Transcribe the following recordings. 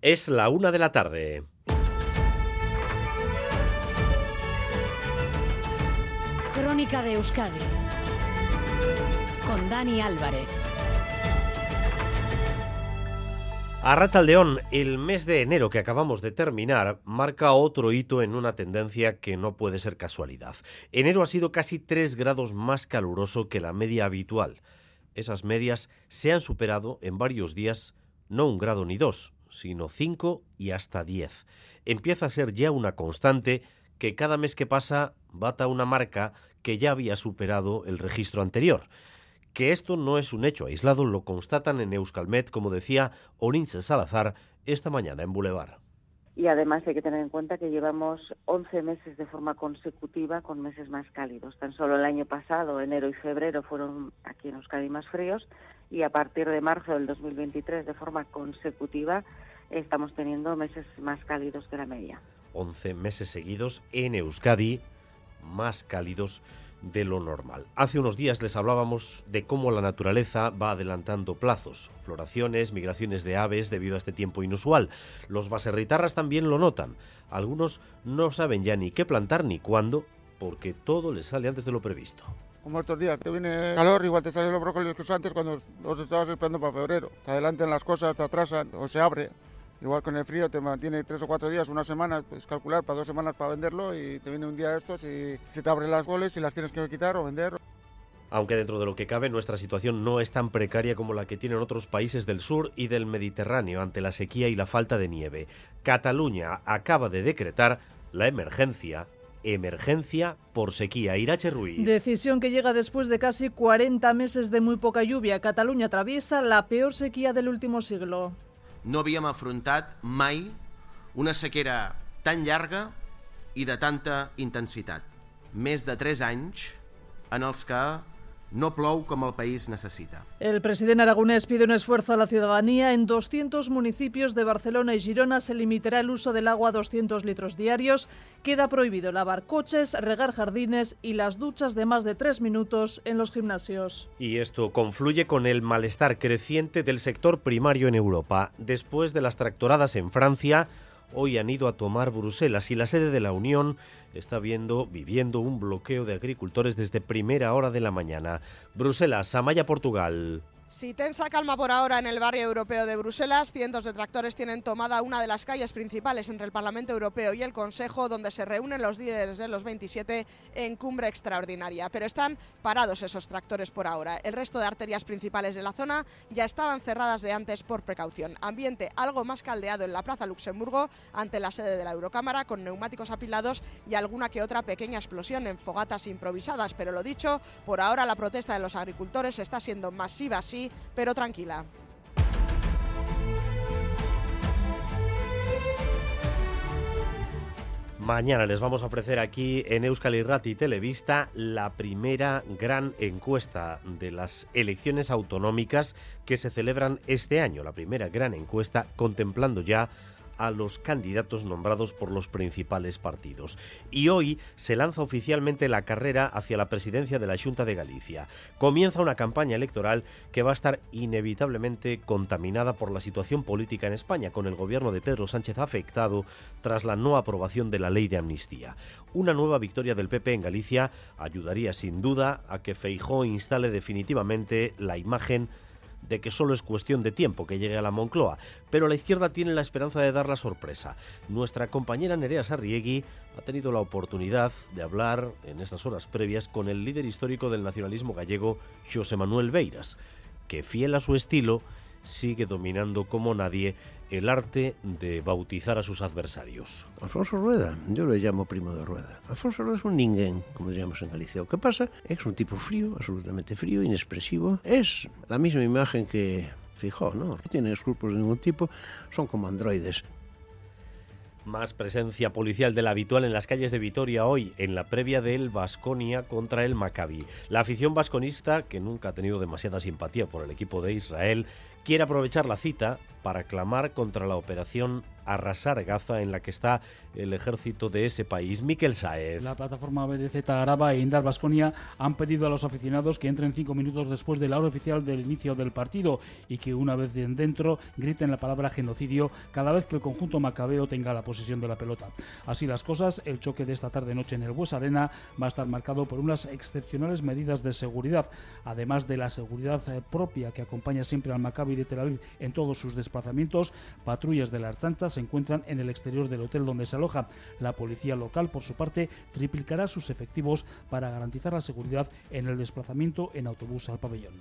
Es la una de la tarde. Crónica de Euskadi con Dani Álvarez. A León, el mes de enero que acabamos de terminar marca otro hito en una tendencia que no puede ser casualidad. Enero ha sido casi 3 grados más caluroso que la media habitual. Esas medias se han superado en varios días, no un grado ni dos, sino 5 y hasta 10. Empieza a ser ya una constante que cada mes que pasa bata una marca que ya había superado el registro anterior. Que esto no es un hecho aislado lo constatan en Euskalmet, como decía Orinche Salazar esta mañana en Boulevard. Y además hay que tener en cuenta que llevamos 11 meses de forma consecutiva con meses más cálidos. Tan solo el año pasado, enero y febrero, fueron aquí en Euskadi más fríos y a partir de marzo del 2023, de forma consecutiva, estamos teniendo meses más cálidos que la media. 11 meses seguidos en Euskadi más cálidos de lo normal. Hace unos días les hablábamos de cómo la naturaleza va adelantando plazos, floraciones, migraciones de aves debido a este tiempo inusual. Los baserritarras también lo notan. Algunos no saben ya ni qué plantar ni cuándo, porque todo les sale antes de lo previsto. Como estos días, te viene calor, igual te salen los brócolis que antes cuando los estabas esperando para febrero. Te adelantan las cosas, te atrasan o se abre. Igual con el frío te mantiene tres o cuatro días, una semana, pues calcular para dos semanas para venderlo y te viene un día de estos y se te abren las goles y las tienes que quitar o vender. Aunque dentro de lo que cabe nuestra situación no es tan precaria como la que tienen otros países del sur y del Mediterráneo ante la sequía y la falta de nieve. Cataluña acaba de decretar la emergencia emergencia por sequía. Irache Ruiz. Decisión que llega después de casi 40 meses de muy poca lluvia. Cataluña atraviesa la peor sequía del último siglo. no havíem afrontat mai una sequera tan llarga i de tanta intensitat. Més de 3 anys en els que no plou como el país necesita. El presidente aragonés pide un esfuerzo a la ciudadanía. En 200 municipios de Barcelona y Girona se limitará el uso del agua a 200 litros diarios. Queda prohibido lavar coches, regar jardines y las duchas de más de tres minutos en los gimnasios. Y esto confluye con el malestar creciente del sector primario en Europa. Después de las tractoradas en Francia, hoy han ido a tomar Bruselas y la sede de la Unión está viendo, viviendo un bloqueo de agricultores desde primera hora de la mañana. Bruselas, Amaya, Portugal. Si tensa calma por ahora en el barrio europeo de Bruselas, cientos de tractores tienen tomada una de las calles principales entre el Parlamento Europeo y el Consejo, donde se reúnen los líderes de los 27 en cumbre extraordinaria. Pero están parados esos tractores por ahora. El resto de arterias principales de la zona ya estaban cerradas de antes por precaución. Ambiente algo más caldeado en la Plaza Luxemburgo, ante la sede de la Eurocámara, con neumáticos apilados y alguna que otra pequeña explosión en fogatas improvisadas. Pero lo dicho, por ahora la protesta de los agricultores está siendo masiva, pero tranquila. Mañana les vamos a ofrecer aquí en Euskal Irrati Televista la primera gran encuesta de las elecciones autonómicas que se celebran este año, la primera gran encuesta contemplando ya a los candidatos nombrados por los principales partidos. Y hoy se lanza oficialmente la carrera hacia la presidencia de la Junta de Galicia. Comienza una campaña electoral que va a estar inevitablemente contaminada por la situación política en España, con el gobierno de Pedro Sánchez afectado tras la no aprobación de la ley de amnistía. Una nueva victoria del PP en Galicia ayudaría sin duda a que Feijó instale definitivamente la imagen de que solo es cuestión de tiempo que llegue a la Moncloa, pero la izquierda tiene la esperanza de dar la sorpresa. Nuestra compañera Nerea Sarriegui ha tenido la oportunidad de hablar en estas horas previas con el líder histórico del nacionalismo gallego, José Manuel Beiras, que fiel a su estilo sigue dominando como nadie el arte de bautizar a sus adversarios. Alfonso Rueda, yo le llamo primo de Rueda. Alfonso Rueda es un ninguén, como diríamos en Galicia. ¿Qué pasa? Es un tipo frío, absolutamente frío, inexpresivo. Es la misma imagen que Fijó, ¿no? No tiene escrúpulos de ningún tipo, son como androides. Más presencia policial de la habitual en las calles de Vitoria hoy, en la previa del Vasconia contra el Maccabi. La afición vasconista, que nunca ha tenido demasiada simpatía por el equipo de Israel, quiere aprovechar la cita para clamar contra la operación arrasar Gaza en la que está el ejército de ese país. Miquel Saez. La plataforma BDZ Araba e Indar Basconia han pedido a los aficionados que entren cinco minutos después de la hora oficial del inicio del partido y que una vez dentro griten la palabra genocidio cada vez que el conjunto macabeo tenga la posesión de la pelota. Así las cosas, el choque de esta tarde noche en el Bues Arena va a estar marcado por unas excepcionales medidas de seguridad, además de la seguridad eh, propia que acompaña siempre al Maccabi de Tel Aviv en todos sus desplazamientos. Patrullas de la Archancha se encuentran en el exterior del hotel donde se aloja. La policía local, por su parte, triplicará sus efectivos para garantizar la seguridad en el desplazamiento en autobús al pabellón.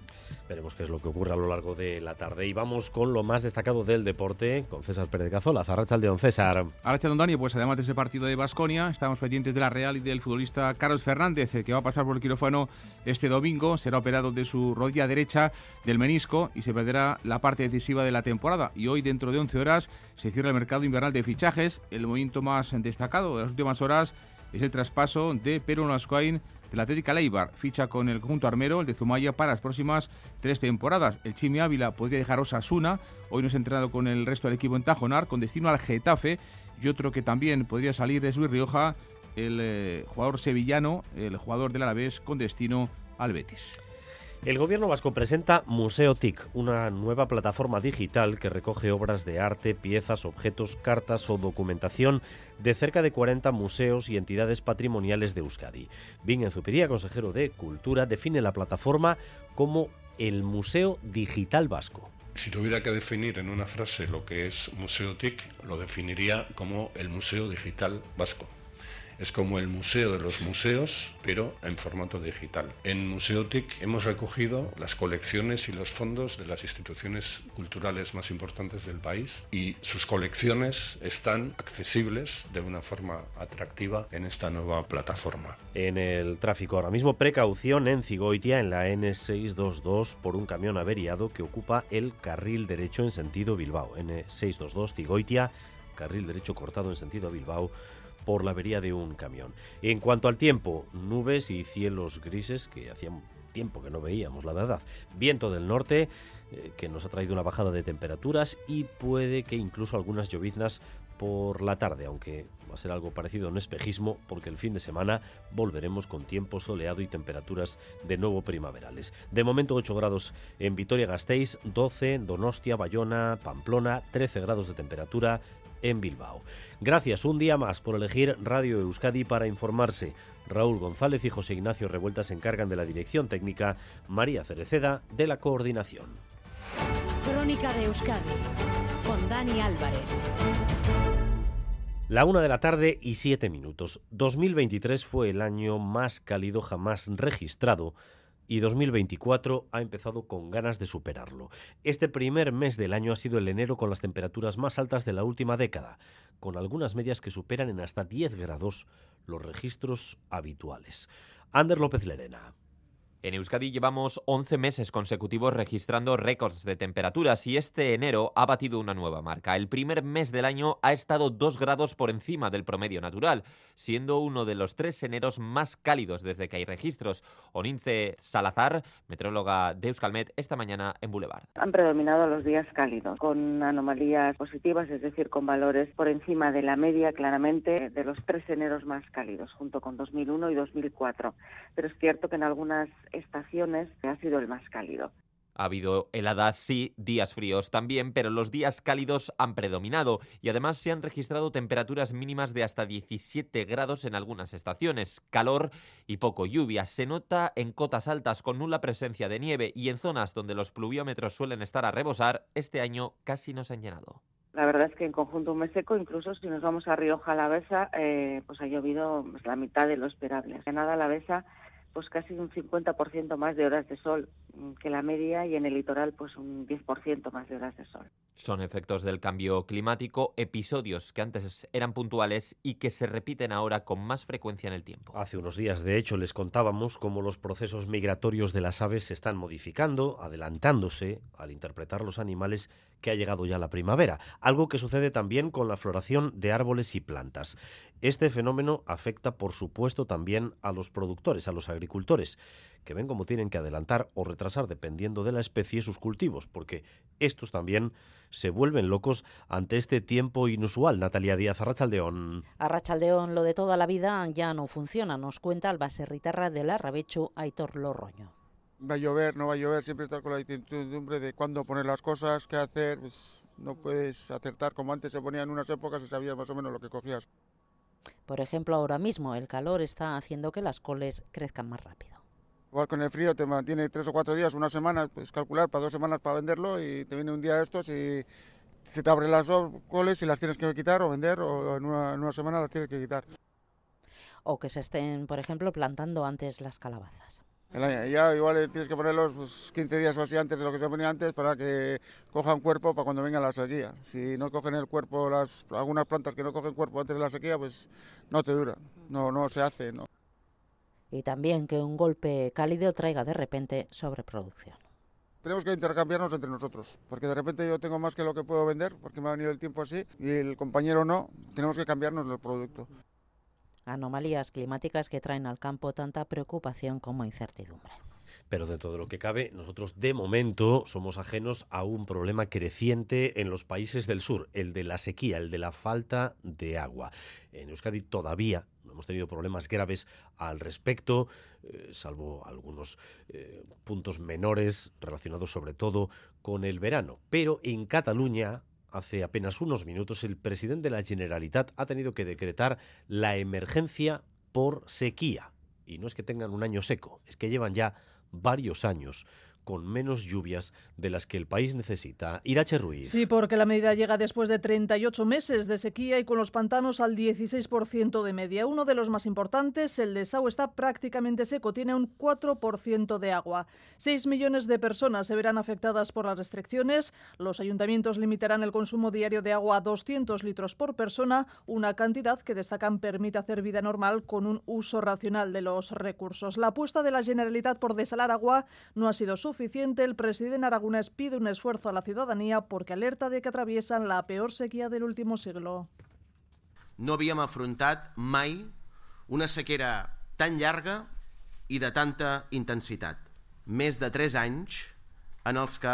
Veremos qué es lo que ocurre a lo largo de la tarde. Y vamos con lo más destacado del deporte, con César Pérez Gazola. Zarracha Don César. Don Dani, pues además de ese partido de Basconia, estamos pendientes de la Real y del futbolista Carlos Fernández, que va a pasar por el quirófano este domingo. Será operado de su rodilla derecha del menisco y se perderá la parte decisiva de la temporada. Y hoy, dentro de 11 horas, se cierra el mercado invernal de fichajes. El movimiento más destacado de las últimas horas es el traspaso de Nascoain de la Atlética Leibar. Ficha con el conjunto armero, el de Zumaya, para las próximas tres temporadas. El Chimi Ávila podría dejar Osasuna. Hoy no se ha entrenado con el resto del equipo en Tajonar, con destino al Getafe. Y otro que también podría salir es Luis Rioja, el eh, jugador sevillano, el jugador del Alavés, con destino al Betis. El gobierno vasco presenta Museo TIC, una nueva plataforma digital que recoge obras de arte, piezas, objetos, cartas o documentación de cerca de 40 museos y entidades patrimoniales de Euskadi. Bien Zupiría, consejero de Cultura, define la plataforma como el Museo Digital Vasco. Si tuviera que definir en una frase lo que es Museo TIC, lo definiría como el Museo Digital Vasco. Es como el museo de los museos, pero en formato digital. En Museotic hemos recogido las colecciones y los fondos de las instituciones culturales más importantes del país y sus colecciones están accesibles de una forma atractiva en esta nueva plataforma. En el tráfico ahora mismo, precaución en Cigoitia, en la N622, por un camión averiado que ocupa el carril derecho en sentido Bilbao. N622 Cigoitia, carril derecho cortado en sentido Bilbao por la avería de un camión. En cuanto al tiempo, nubes y cielos grises que hacía tiempo que no veíamos, la verdad. Viento del norte eh, que nos ha traído una bajada de temperaturas y puede que incluso algunas lloviznas por la tarde, aunque va a ser algo parecido a un espejismo porque el fin de semana volveremos con tiempo soleado y temperaturas de nuevo primaverales. De momento 8 grados en Vitoria-Gasteiz, 12 Donostia, Bayona, Pamplona, 13 grados de temperatura, en Bilbao. Gracias un día más por elegir Radio Euskadi para informarse. Raúl González y José Ignacio Revuelta se encargan de la dirección técnica, María Cereceda de la coordinación. Crónica de Euskadi con Dani Álvarez. La una de la tarde y siete minutos. 2023 fue el año más cálido jamás registrado y 2024 ha empezado con ganas de superarlo. Este primer mes del año ha sido el enero con las temperaturas más altas de la última década, con algunas medias que superan en hasta 10 grados los registros habituales. Ander López Lerena. En Euskadi llevamos 11 meses consecutivos registrando récords de temperaturas y este enero ha batido una nueva marca. El primer mes del año ha estado 2 grados por encima del promedio natural, siendo uno de los tres eneros más cálidos desde que hay registros. Onince Salazar, metróloga de Euskalmet, esta mañana en Boulevard. Han predominado los días cálidos, con anomalías positivas, es decir, con valores por encima de la media claramente de los tres eneros más cálidos, junto con 2001 y 2004. Pero es cierto que en algunas estaciones ha sido el más cálido. Ha habido heladas, sí, días fríos también, pero los días cálidos han predominado y además se han registrado temperaturas mínimas de hasta 17 grados en algunas estaciones. Calor y poco lluvia. Se nota en cotas altas con nula presencia de nieve y en zonas donde los pluviómetros suelen estar a rebosar, este año casi no se han llenado. La verdad es que en conjunto un mes seco, incluso si nos vamos a Rioja Alavesa, eh, pues ha llovido pues, la mitad de lo esperable. En nada Alavesa pues casi un 50% más de horas de sol mm, que la media y en el litoral pues un 10% más de horas de sol. Son efectos del cambio climático, episodios que antes eran puntuales y que se repiten ahora con más frecuencia en el tiempo. Hace unos días, de hecho, les contábamos cómo los procesos migratorios de las aves se están modificando, adelantándose al interpretar los animales que ha llegado ya la primavera, algo que sucede también con la floración de árboles y plantas. Este fenómeno afecta, por supuesto, también a los productores, a los agricultores agricultores, que ven cómo tienen que adelantar o retrasar, dependiendo de la especie, sus cultivos, porque estos también se vuelven locos ante este tiempo inusual. Natalia Díaz, Arrachaldeón. Arrachaldeón, lo de toda la vida ya no funciona, nos cuenta el baserritarra del Arrabecho, Aitor Lorroño. Va a llover, no va a llover, siempre estás con la incertidumbre de cuándo poner las cosas, qué hacer, pues no puedes acertar como antes se ponía en unas épocas y sabías más o menos lo que cogías. Por ejemplo, ahora mismo el calor está haciendo que las coles crezcan más rápido. Igual con el frío te mantiene tres o cuatro días, una semana, pues calcular para dos semanas para venderlo y te viene un día de estos y se te abren las coles y las tienes que quitar o vender o en una, en una semana las tienes que quitar. O que se estén, por ejemplo, plantando antes las calabazas. Ya igual tienes que ponerlos pues, 15 días o así antes de lo que se ponía antes para que cojan cuerpo para cuando venga la sequía. Si no cogen el cuerpo, las, algunas plantas que no cogen cuerpo antes de la sequía, pues no te dura, no, no se hace. No. Y también que un golpe cálido traiga de repente sobreproducción. Tenemos que intercambiarnos entre nosotros, porque de repente yo tengo más que lo que puedo vender, porque me ha venido el tiempo así, y el compañero no, tenemos que cambiarnos el producto anomalías climáticas que traen al campo tanta preocupación como incertidumbre. Pero dentro de lo que cabe, nosotros de momento somos ajenos a un problema creciente en los países del sur, el de la sequía, el de la falta de agua. En Euskadi todavía no hemos tenido problemas graves al respecto, eh, salvo algunos eh, puntos menores relacionados sobre todo con el verano. Pero en Cataluña hace apenas unos minutos, el presidente de la Generalitat ha tenido que decretar la emergencia por sequía. Y no es que tengan un año seco, es que llevan ya varios años con menos lluvias de las que el país necesita. Irache Ruiz. Sí, porque la medida llega después de 38 meses de sequía y con los pantanos al 16% de media. Uno de los más importantes, el de Sau, está prácticamente seco, tiene un 4% de agua. 6 millones de personas se verán afectadas por las restricciones. Los ayuntamientos limitarán el consumo diario de agua a 200 litros por persona, una cantidad que destacan permite hacer vida normal con un uso racional de los recursos. La apuesta de la Generalitat por desalar agua no ha sido suficiente el presidente Aragonés pide un esfuerzo a la ciudadanía porque alerta de que atraviesan la peor sequía del último siglo. No havíem afrontat mai una sequera tan llarga i de tanta intensitat. Més de 3 anys en els que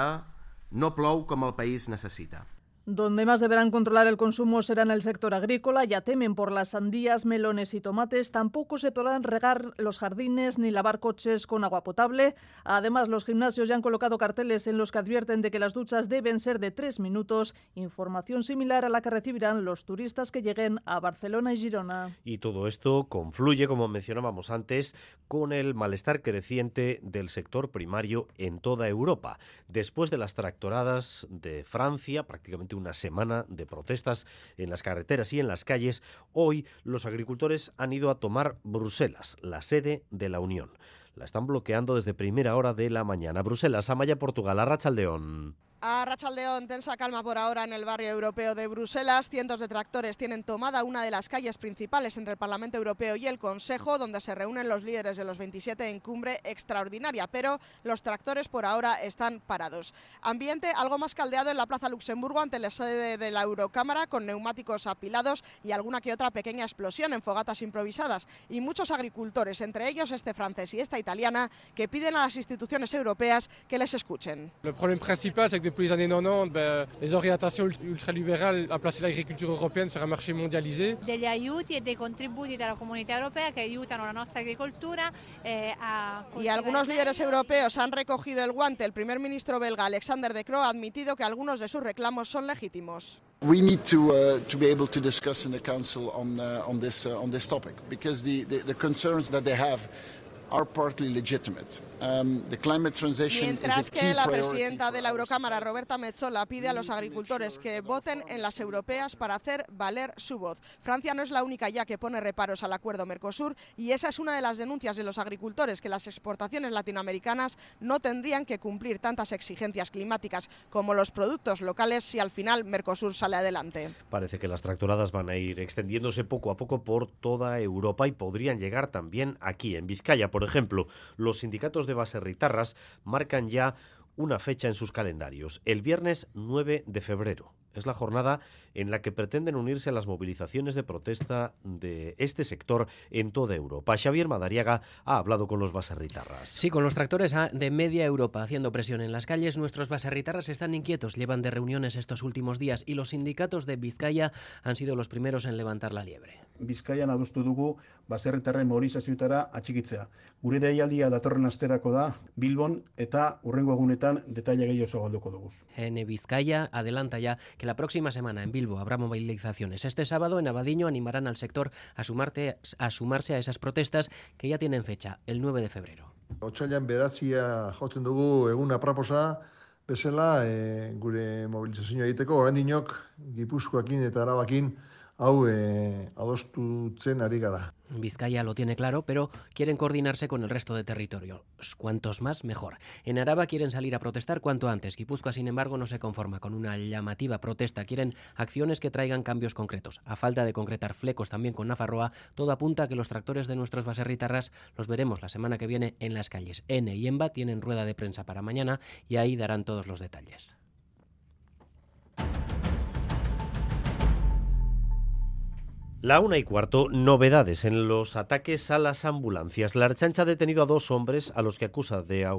no plou com el país necessita. Donde más deberán controlar el consumo será en el sector agrícola. Ya temen por las sandías, melones y tomates. Tampoco se podrán regar los jardines ni lavar coches con agua potable. Además, los gimnasios ya han colocado carteles en los que advierten de que las duchas deben ser de tres minutos. Información similar a la que recibirán los turistas que lleguen a Barcelona y Girona. Y todo esto confluye, como mencionábamos antes, con el malestar creciente del sector primario en toda Europa. Después de las tractoradas de Francia, prácticamente una semana de protestas en las carreteras y en las calles, hoy los agricultores han ido a tomar Bruselas, la sede de la Unión. La están bloqueando desde primera hora de la mañana. Bruselas, Amaya, Portugal, Arrachaldeón. A Rachaldeón, tensa calma por ahora en el barrio europeo de Bruselas. Cientos de tractores tienen tomada una de las calles principales entre el Parlamento Europeo y el Consejo, donde se reúnen los líderes de los 27 en cumbre extraordinaria. Pero los tractores por ahora están parados. Ambiente algo más caldeado en la Plaza Luxemburgo ante la sede de la Eurocámara, con neumáticos apilados y alguna que otra pequeña explosión en fogatas improvisadas. Y muchos agricultores, entre ellos este francés y esta italiana, que piden a las instituciones europeas que les escuchen. Depuis les années 90, ben, les orientations ultralibérales a placé l'agriculture européenne sur un marché mondialisé. Degli aiuti e dei contributi dalla comunità europea che aiutano la nostra agricoltura eh, a Y algunos líderes europeos han recogido el guante. El primer ministro belga Alexander De Croo ha admitido que algunos de sus reclamos son legítimos. We need to, uh, to be able to discuss in the Council on, uh, on, this, uh, on this topic because the, the, the concerns that they have are partly legitimate. Um, the climate transition Mientras is a que key la priority presidenta de la Eurocámara, Roberta Metsola, pide a los agricultores que voten en las europeas para hacer valer su voz. Francia no es la única ya que pone reparos al acuerdo Mercosur y esa es una de las denuncias de los agricultores, que las exportaciones latinoamericanas no tendrían que cumplir tantas exigencias climáticas como los productos locales si al final Mercosur sale adelante. Parece que las tractoradas van a ir extendiéndose poco a poco por toda Europa y podrían llegar también aquí, en Vizcaya. Por ejemplo, los sindicatos de baserritarras marcan ya una fecha en sus calendarios, el viernes 9 de febrero. Es la jornada en la que pretenden unirse a las movilizaciones de protesta de este sector en toda Europa. Xavier Madariaga ha hablado con los baserritarras. Sí, con los tractores de media Europa haciendo presión en las calles, nuestros baserritarras están inquietos, llevan de reuniones estos últimos días y los sindicatos de Vizcaya han sido los primeros en levantar la liebre. Bizkaian dugu baserritarren mobilizazioetara atxikitzea. Gure deialdia datorren asterako da Bilbon eta urrengo egunetan detalle gehiago zabalduko dugu. En Vizcaya adelanta ya que la próxima semana en Bilbo habrá movilizaciones. Este sábado en Abadiño animarán al sector a, sumarte, a sumarse a esas protestas que ya tienen fecha, el 9 de febrero. Otsailan beratzia jotzen dugu egun apraposa, bezala e, gure mobilizazioa egiteko, oraindik Gipuzkoakin eta Arabakin Vizcaya lo tiene claro, pero quieren coordinarse con el resto de territorios. Cuantos más, mejor. En Araba quieren salir a protestar cuanto antes. Guipúzcoa, sin embargo, no se conforma con una llamativa protesta. Quieren acciones que traigan cambios concretos. A falta de concretar flecos también con Nafarroa, todo apunta a que los tractores de nuestros baserritarras los veremos la semana que viene en las calles. N y Emba tienen rueda de prensa para mañana y ahí darán todos los detalles. La una y cuarto, novedades en los ataques a las ambulancias. La Archancha ha detenido a dos hombres a los que acusa de,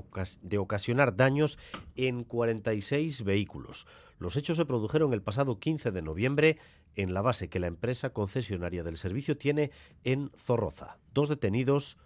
de, ocasionar daños en 46 vehículos. Los hechos se produjeron el pasado 15 de noviembre en la base que la empresa concesionaria del servicio tiene en Zorroza. Dos detenidos,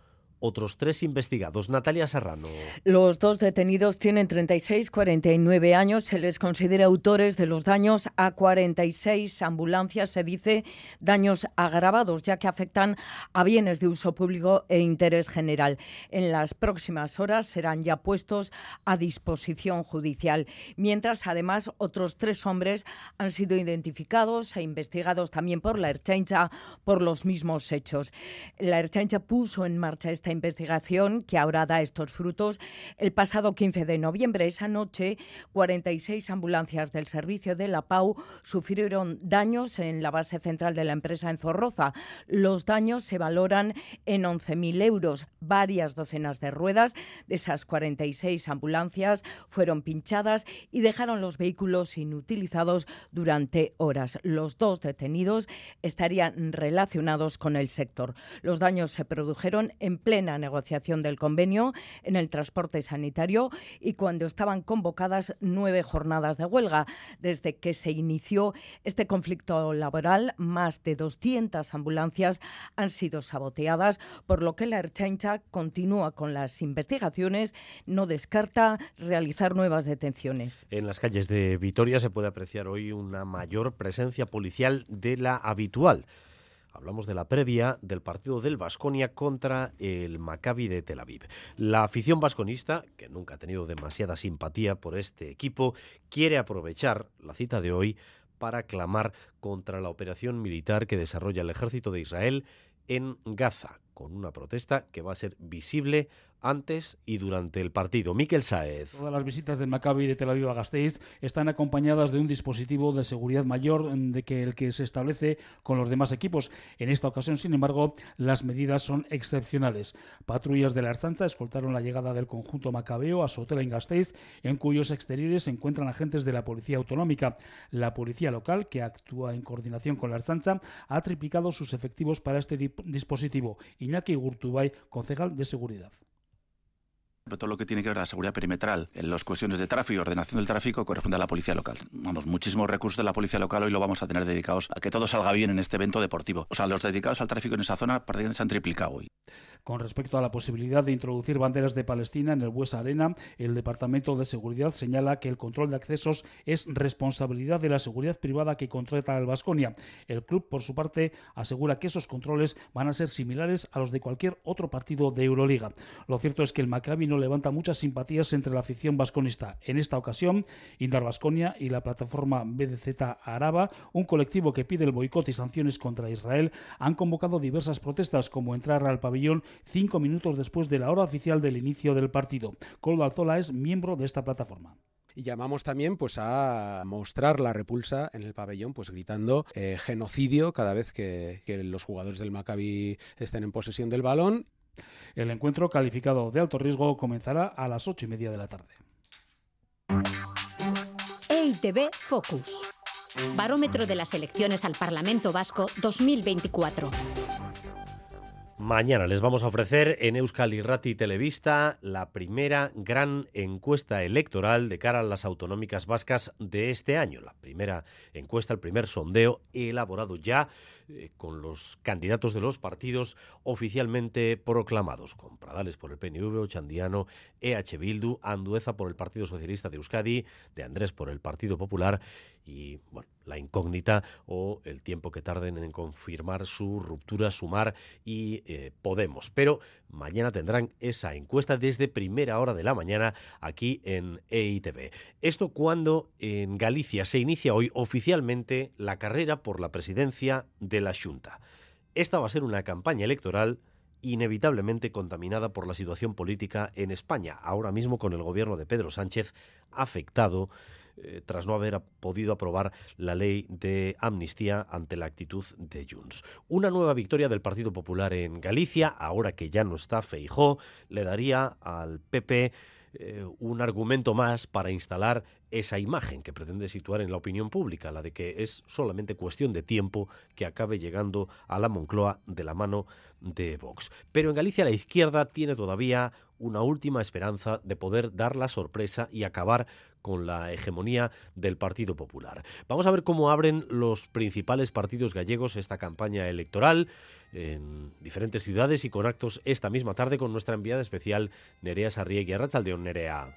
otros tres investigados. Natalia Serrano. Los dos detenidos tienen 36, 49 años. Se les considera autores de los daños a 46 ambulancias, se dice daños agravados, ya que afectan a bienes de uso público e interés general. En las próximas horas serán ya puestos a disposición judicial. Mientras, además, otros tres hombres han sido identificados e investigados también por la Erchancha por los mismos hechos. La Erchancha puso en marcha esta investigación que ahora da estos frutos. El pasado 15 de noviembre, esa noche, 46 ambulancias del servicio de la PAU sufrieron daños en la base central de la empresa en Zorroza. Los daños se valoran en 11.000 euros. Varias docenas de ruedas de esas 46 ambulancias fueron pinchadas y dejaron los vehículos inutilizados durante horas. Los dos detenidos estarían relacionados con el sector. Los daños se produjeron en plena negociación del convenio en el transporte sanitario y cuando estaban convocadas nueve jornadas de huelga. Desde que se inició este conflicto laboral, más de 200 ambulancias han sido saboteadas, por lo que la Erchancha continúa con las investigaciones, no descarta realizar nuevas detenciones. En las calles de Vitoria se puede apreciar hoy una mayor presencia policial de la habitual. Hablamos de la previa del partido del Vasconia contra el Maccabi de Tel Aviv. La afición vasconista, que nunca ha tenido demasiada simpatía por este equipo, quiere aprovechar la cita de hoy para clamar contra la operación militar que desarrolla el ejército de Israel en Gaza, con una protesta que va a ser visible antes y durante el partido. Miquel Saez. Todas las visitas del Maccabi de Tel Aviv a Gasteiz están acompañadas de un dispositivo de seguridad mayor de que el que se establece con los demás equipos. En esta ocasión, sin embargo, las medidas son excepcionales. Patrullas de la Arzanza escoltaron la llegada del conjunto macabeo a su hotel en Gasteiz, en cuyos exteriores se encuentran agentes de la Policía Autonómica. La policía local, que actúa en coordinación con la Arzanza, ha triplicado sus efectivos para este dispositivo. Iñaki Gurtubay, concejal de seguridad todo lo que tiene que ver la seguridad perimetral, en las cuestiones de tráfico ordenación del tráfico, corresponde a la policía local. Vamos, muchísimos recursos de la policía local hoy lo vamos a tener dedicados a que todo salga bien en este evento deportivo. O sea, los dedicados al tráfico en esa zona prácticamente se han triplicado hoy. Con respecto a la posibilidad de introducir banderas de Palestina en el Buesa Arena, el Departamento de Seguridad señala que el control de accesos es responsabilidad de la seguridad privada que contrata el Vasconia. El club, por su parte, asegura que esos controles van a ser similares a los de cualquier otro partido de Euroliga. Lo cierto es que el Maccabi no levanta muchas simpatías entre la afición vasconista. En esta ocasión, Indar Vasconia y la plataforma BDZ Araba, un colectivo que pide el boicot y sanciones contra Israel, han convocado diversas protestas como entrar al pabellón cinco minutos después de la hora oficial del inicio del partido. Coldo Alzola es miembro de esta plataforma y llamamos también pues a mostrar la repulsa en el pabellón pues gritando eh, genocidio cada vez que, que, los jugadores del Maccabi estén en posesión del balón el encuentro calificado de alto riesgo comenzará a las ocho y media de la tarde. EITB Focus. Barómetro de las elecciones al Parlamento Vasco 2024. Mañana les vamos a ofrecer en Euskal Irrati Televista la primera gran encuesta electoral de cara a las autonómicas vascas de este año. La primera encuesta, el primer sondeo elaborado ya eh, con los candidatos de los partidos oficialmente proclamados, con Pradales por el PNV, Ochandiano, EH Bildu, Andueza por el Partido Socialista de Euskadi, de Andrés por el Partido Popular y, bueno, la incógnita o el tiempo que tarden en confirmar su ruptura, sumar y eh, Podemos. Pero mañana tendrán esa encuesta desde primera hora de la mañana aquí en EITV. Esto cuando en Galicia se inicia hoy oficialmente la carrera por la presidencia de la Junta. Esta va a ser una campaña electoral inevitablemente contaminada por la situación política en España, ahora mismo con el gobierno de Pedro Sánchez afectado eh, tras no haber podido aprobar la ley de amnistía ante la actitud de Junts. Una nueva victoria del Partido Popular en Galicia, ahora que ya no está Feijó, le daría al PP eh, un argumento más para instalar esa imagen que pretende situar en la opinión pública, la de que es solamente cuestión de tiempo que acabe llegando a la Moncloa de la mano de Vox. Pero en Galicia la izquierda tiene todavía una última esperanza de poder dar la sorpresa y acabar con la hegemonía del Partido Popular. Vamos a ver cómo abren los principales partidos gallegos esta campaña electoral en diferentes ciudades y con actos esta misma tarde con nuestra enviada especial Nerea Sarriegui. Arrachaldeón, Nerea.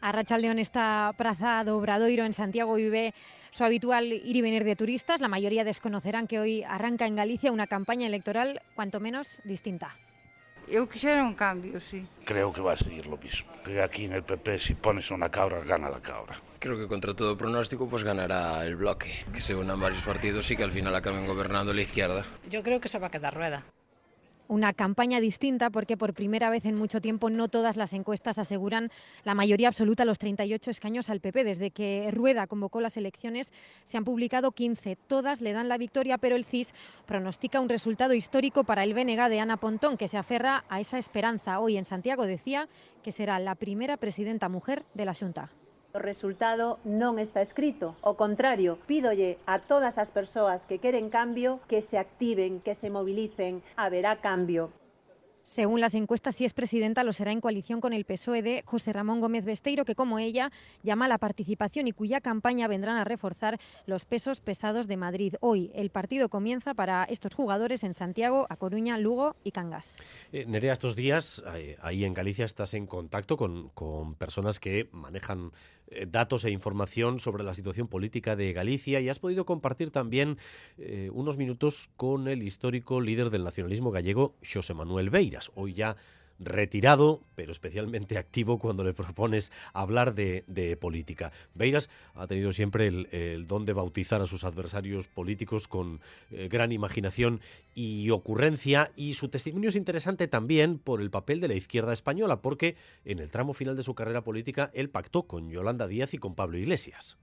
Arrachaldeón Praza do Obradoiro en Santiago vive su habitual ir y venir de turistas. La mayoría desconocerán que hoy arranca en Galicia una campaña electoral cuanto menos distinta. Eu quixera un cambio, sí. Creo que va a seguir lo mismo. Que aquí en el PP si pones una cabra, gana la cabra. Creo que contra todo pronóstico pues ganará el bloque, que se unan varios partidos y que al final acaben gobernando la izquierda. Yo creo que se va a quedar rueda. Una campaña distinta porque por primera vez en mucho tiempo no todas las encuestas aseguran la mayoría absoluta, los 38 escaños al PP. Desde que Rueda convocó las elecciones se han publicado 15. Todas le dan la victoria, pero el CIS pronostica un resultado histórico para el BNG de Ana Pontón, que se aferra a esa esperanza. Hoy en Santiago decía que será la primera presidenta mujer de la Junta. O resultado non está escrito. O contrario, pídolle a todas as persoas que queren cambio que se activen, que se movilicen. Haberá cambio. Según las encuestas, si es presidenta, lo será en coalición con el PSOE de José Ramón Gómez Besteiro, que como ella llama a la participación y cuya campaña vendrán a reforzar los pesos pesados de Madrid. Hoy el partido comienza para estos jugadores en Santiago, A Coruña, Lugo y Cangas. Eh, Nerea, estos días eh, ahí en Galicia estás en contacto con, con personas que manejan eh, datos e información sobre la situación política de Galicia y has podido compartir también eh, unos minutos con el histórico líder del nacionalismo gallego, José Manuel Beiras, hoy ya retirado, pero especialmente activo cuando le propones hablar de, política. Beiras ha tenido siempre el, don de bautizar a sus adversarios políticos con eh, gran imaginación y ocurrencia, y su testimonio es interesante también por el papel de la izquierda española, porque en el tramo final de su carrera política él pactó con Yolanda Díaz y con Pablo Iglesias.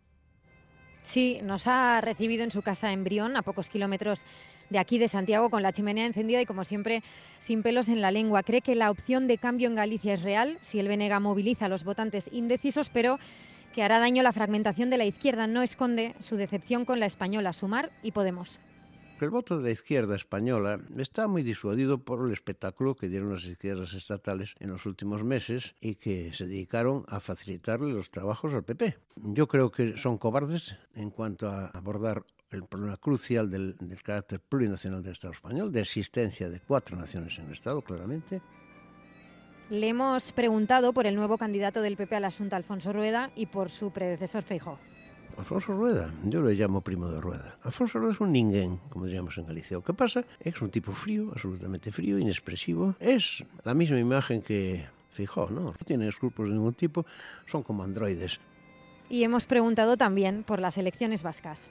Sí, nos ha recibido en su casa en Brión, a pocos kilómetros de aquí de Santiago, con la chimenea encendida y, como siempre, sin pelos en la lengua. Cree que la opción de cambio en Galicia es real si el Venega moviliza a los votantes indecisos, pero que hará daño la fragmentación de la izquierda. No esconde su decepción con la española Sumar y Podemos el voto de la izquierda española está muy disuadido por el espectáculo que dieron las izquierdas estatales en los últimos meses y que se dedicaron a facilitarle los trabajos al PP. Yo creo que son cobardes en cuanto a abordar el problema crucial del, carácter plurinacional del Estado español, de existencia de cuatro naciones en el Estado, claramente. Le hemos preguntado por el nuevo candidato del PP a la Junta, Alfonso Rueda, y por su predecesor Feijóo. Alfonso Rueda, yo le llamo primo de Rueda. Alfonso Rueda es un ninguén, como diríamos en Galicia. Lo que pasa es un tipo frío, absolutamente frío, inexpresivo. Es la misma imagen que Fijó, ¿no? No tiene escrúpulos de ningún tipo, son como androides. Y hemos preguntado también por las elecciones vascas.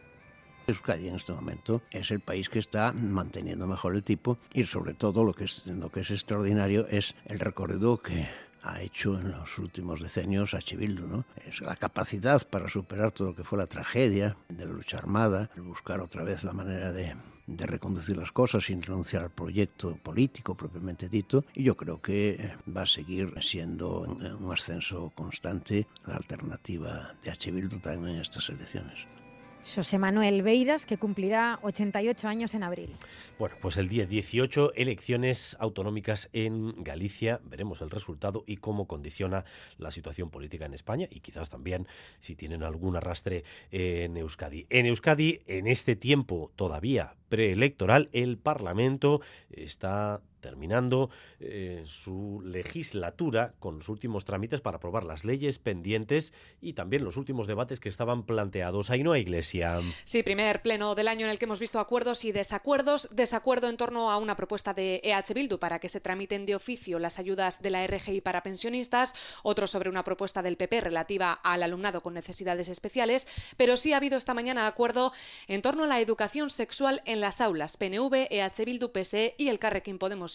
Euskadi en este momento es el país que está manteniendo mejor el tipo y sobre todo lo que es, lo que es extraordinario es el recorrido que ha hecho en los últimos decenios a Chivildu, ¿no? Es la capacidad para superar todo lo que fue la tragedia de la lucha armada, buscar otra vez la manera de, reconducir las cosas sin renunciar al proyecto político propiamente dicho, y yo creo que va a seguir siendo un ascenso constante la alternativa de H. Bildu también en estas elecciones. José Manuel Beiras, que cumplirá 88 años en abril. Bueno, pues el día 18, elecciones autonómicas en Galicia. Veremos el resultado y cómo condiciona la situación política en España y quizás también si tienen algún arrastre en Euskadi. En Euskadi, en este tiempo todavía preelectoral, el Parlamento está terminando eh, su legislatura con los últimos trámites para aprobar las leyes pendientes y también los últimos debates que estaban planteados. Ahí no hay iglesia. Sí, primer pleno del año en el que hemos visto acuerdos y desacuerdos. Desacuerdo en torno a una propuesta de EH Bildu para que se tramiten de oficio las ayudas de la RGI para pensionistas, otro sobre una propuesta del PP relativa al alumnado con necesidades especiales, pero sí ha habido esta mañana acuerdo en torno a la educación sexual en las aulas. PNV, EH Bildu, PSE y el Carrequín Podemos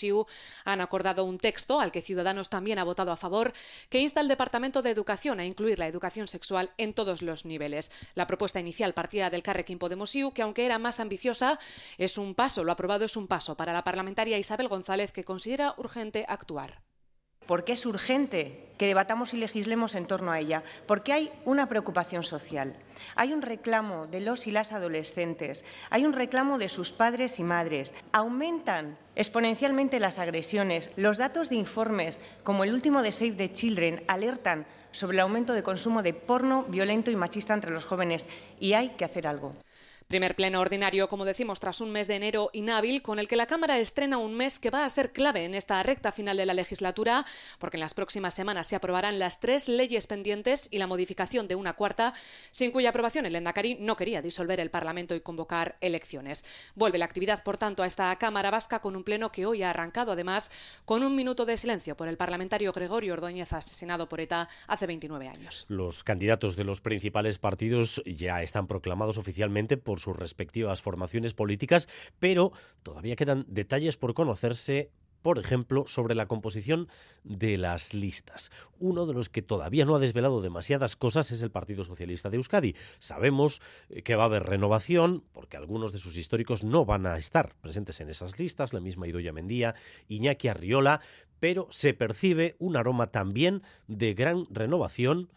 Han acordado un texto al que Ciudadanos también ha votado a favor que insta al Departamento de Educación a incluir la educación sexual en todos los niveles. La propuesta inicial partía del Carrequín Podemos IU, que aunque era más ambiciosa, es un paso, lo aprobado es un paso para la parlamentaria Isabel González que considera urgente actuar porque es urgente que debatamos y legislemos en torno a ella, porque hay una preocupación social, hay un reclamo de los y las adolescentes, hay un reclamo de sus padres y madres. Aumentan exponencialmente las agresiones. Los datos de informes, como el último de Save the Children, alertan sobre el aumento de consumo de porno violento y machista entre los jóvenes y hay que hacer algo. Primer pleno ordinario, como decimos, tras un mes de enero inhábil, con el que la Cámara estrena un mes que va a ser clave en esta recta final de la legislatura, porque en las próximas semanas se aprobarán las tres leyes pendientes y la modificación de una cuarta, sin cuya aprobación el Endacari no quería disolver el Parlamento y convocar elecciones. Vuelve la actividad, por tanto, a esta Cámara Vasca con un pleno que hoy ha arrancado, además, con un minuto de silencio por el parlamentario Gregorio Ordóñez, asesinado por ETA hace 29 años. Los candidatos de los principales partidos ya están proclamados oficialmente por sus respectivas formaciones políticas, pero todavía quedan detalles por conocerse por ejemplo, sobre la composición de las listas. Uno de los que todavía no ha desvelado demasiadas cosas es el Partido Socialista de Euskadi. Sabemos eh, que va a haber renovación, porque algunos de sus históricos no van a estar presentes en esas listas, la misma Idoya Mendía, Iñaki Arriola, pero se percibe un aroma también de gran renovación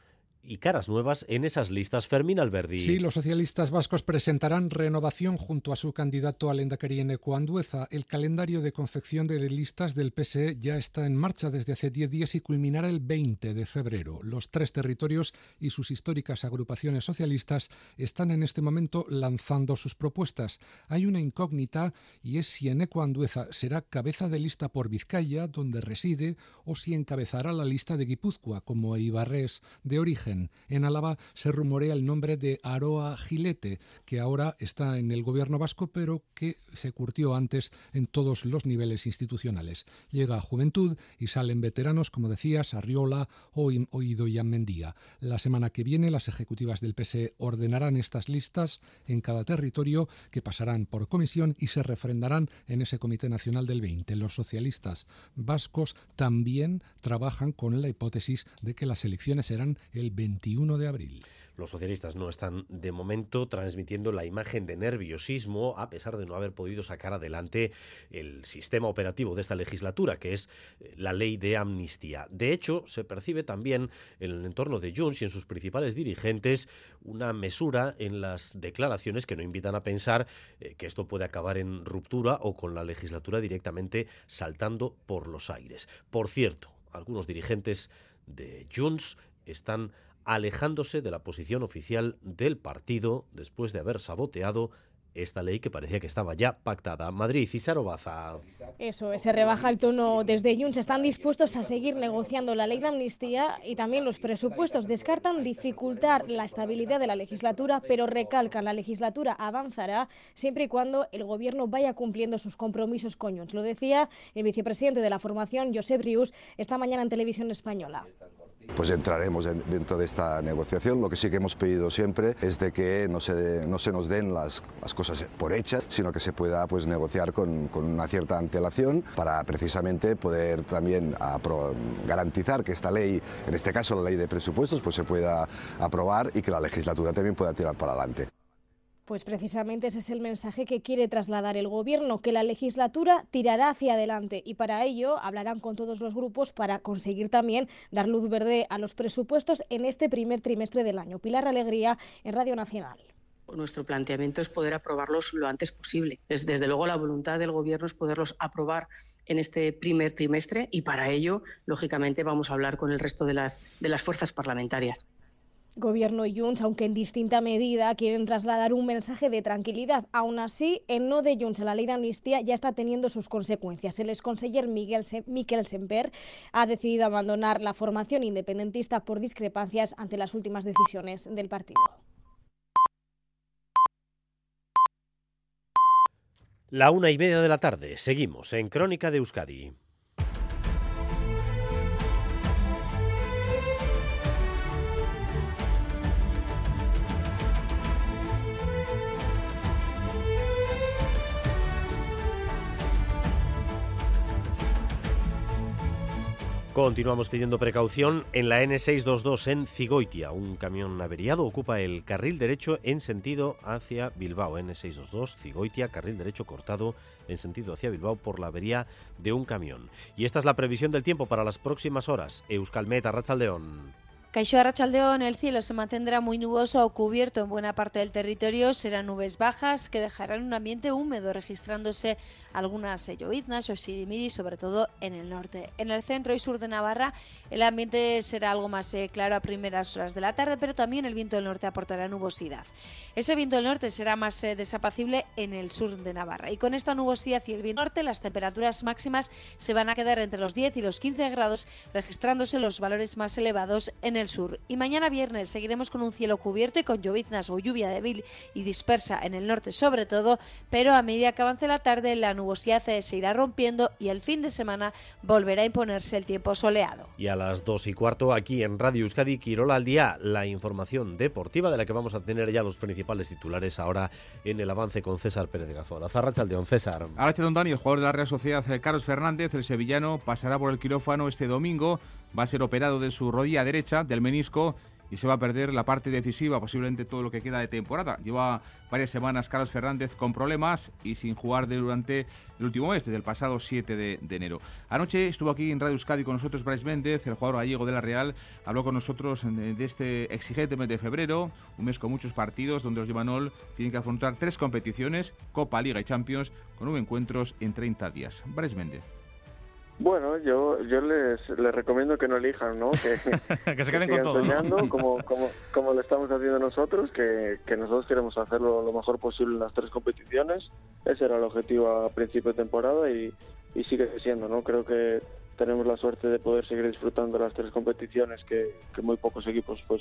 y caras nuevas en esas listas. Fermín Alberdi. Sí, los socialistas vascos presentarán renovación junto a su candidato al Endacari en Ecoandueza. El calendario de confección de listas del PSE ya está en marcha desde hace 10 días y culminará el 20 de febrero. Los tres territorios y sus históricas agrupaciones socialistas están en este momento lanzando sus propuestas. Hay una incógnita y es si en Ecoandueza será cabeza de lista por Vizcaya, donde reside, o si encabezará la lista de Guipúzcoa, como Ibarres de origen. En Álava se rumorea el nombre de Aroa Gilete, que ahora está en el gobierno vasco, pero que se curtió antes en todos los niveles institucionales. Llega Juventud y salen veteranos, como decías, Arriola o Idoia Mendía. La semana que viene, las ejecutivas del PSE ordenarán estas listas en cada territorio que pasarán por comisión y se refrendarán en ese Comité Nacional del 20. Los socialistas vascos también trabajan con la hipótesis de que las elecciones serán el 21 de abril. Los socialistas no están de momento transmitiendo la imagen de nerviosismo a pesar de no haber podido sacar adelante el sistema operativo de esta legislatura, que es eh, la ley de amnistía. De hecho, se percibe también en el entorno de Junts y en sus principales dirigentes una mesura en las declaraciones que no invitan a pensar eh, que esto puede acabar en ruptura o con la legislatura directamente saltando por los aires. Por cierto, algunos dirigentes de Junts están alejándose de la posición oficial del partido después de haber saboteado esta ley que parecía que estaba ya pactada. Madrid, y Baza. Eso, se rebaja el tono desde Junts. Están dispuestos a seguir negociando la ley de amnistía y también los presupuestos. Descartan dificultar la estabilidad de la legislatura, pero recalcan la legislatura avanzará siempre y cuando el gobierno vaya cumpliendo sus compromisos con Junts. Lo decía el vicepresidente de la formación, Josep Rius, esta mañana en televisión española pues entraremos dentro de esta negociación. Lo que sí que hemos pedido siempre es de que no se, no se nos den las, las, cosas por hechas, sino que se pueda pues, negociar con, con una cierta antelación para precisamente poder también garantizar que esta ley, en este caso la ley de presupuestos, pues se pueda aprobar y que la legislatura también pueda tirar para adelante. Pues precisamente ese es el mensaje que quiere trasladar el Gobierno, que la legislatura tirará hacia adelante y para ello hablarán con todos los grupos para conseguir también dar luz verde a los presupuestos en este primer trimestre del año. Pilar Alegría en Radio Nacional. Nuestro planteamiento es poder aprobarlos lo antes posible. desde luego, la voluntad del Gobierno es poderlos aprobar en este primer trimestre y para ello, lógicamente, vamos a hablar con el resto de las, de las fuerzas parlamentarias. Gobierno y Junts, aunque en distinta medida, quieren trasladar un mensaje de tranquilidad. Aún así, el no de Junts a la ley de amnistía ya está teniendo sus consecuencias. El exconseller Miguel Miquel Semper ha decidido abandonar la formación independentista por discrepancias ante las últimas decisiones del partido. La una y media de la tarde. Seguimos en Crónica de Euskadi. Continuamos pidiendo precaución en la N622 en Cigoitia. Un camión averiado ocupa el carril derecho en sentido hacia Bilbao. N622 Cigoitia, carril derecho cortado en sentido hacia Bilbao por la avería de un camión. Y esta es la previsión del tiempo para las próximas horas. Euskalmet, Arrachaldeón. Caixo Arrachaldeón, el cielo se mantendrá muy nuboso o cubierto en buena parte del territorio. Serán nubes bajas que dejarán un ambiente húmedo, registrándose algunas lloviznas o sirimiri, sobre todo en el norte. En el centro y sur de Navarra, el ambiente será algo más eh, claro a primeras horas de la tarde, pero también el viento del norte aportará nubosidad. Ese viento del norte será más eh, desapacible en el sur de Navarra. Y con esta nubosidad y el viento norte, las temperaturas máximas se van a quedar entre los 10 y los 15 grados, registrándose los valores más elevados en el sur. Y mañana viernes seguiremos con un cielo cubierto y con lloviznas o lluvia débil y dispersa en el norte sobre todo, pero a medida que avance la tarde la nubosidad se irá rompiendo y el fin de semana volverá a imponerse el tiempo soleado. Y a las dos y cuarto aquí en Radio Euskadi, Quirola al día, la información deportiva de la que vamos a tener ya los principales titulares ahora en el avance con César Pérez de Gazora. Zarrachaldeón, César. Don Dani, el jugador de la Real Sociedad, eh, Carlos Fernández, el sevillano, pasará por el quirófano este domingo va a ser operado de su rodilla derecha, del menisco, y se va a perder la parte decisiva, posiblemente todo lo que queda de temporada. Lleva varias semanas Carlos Fernández con problemas y sin jugar durante el último mes, desde el pasado 7 de, enero. Anoche estuvo aquí en Radio Euskadi con nosotros Bryce Méndez, el jugador gallego de la Real, habló con nosotros de este exigente mes de febrero, un mes con muchos partidos donde los de Manol tienen que afrontar tres competiciones, Copa, Liga y Champions, con nueve encuentros en 30 días. Bryce Méndez. Bueno, yo yo les, les recomiendo que no elijan, ¿no? Que, que se queden con todo. Soñando, como, como, como lo estamos haciendo nosotros, que, que nosotros queremos hacerlo lo mejor posible en las tres competiciones. Ese era el objetivo a principio de temporada y, y sigue siendo, ¿no? Creo que tenemos la suerte de poder seguir disfrutando las tres competiciones que, que muy pocos equipos pues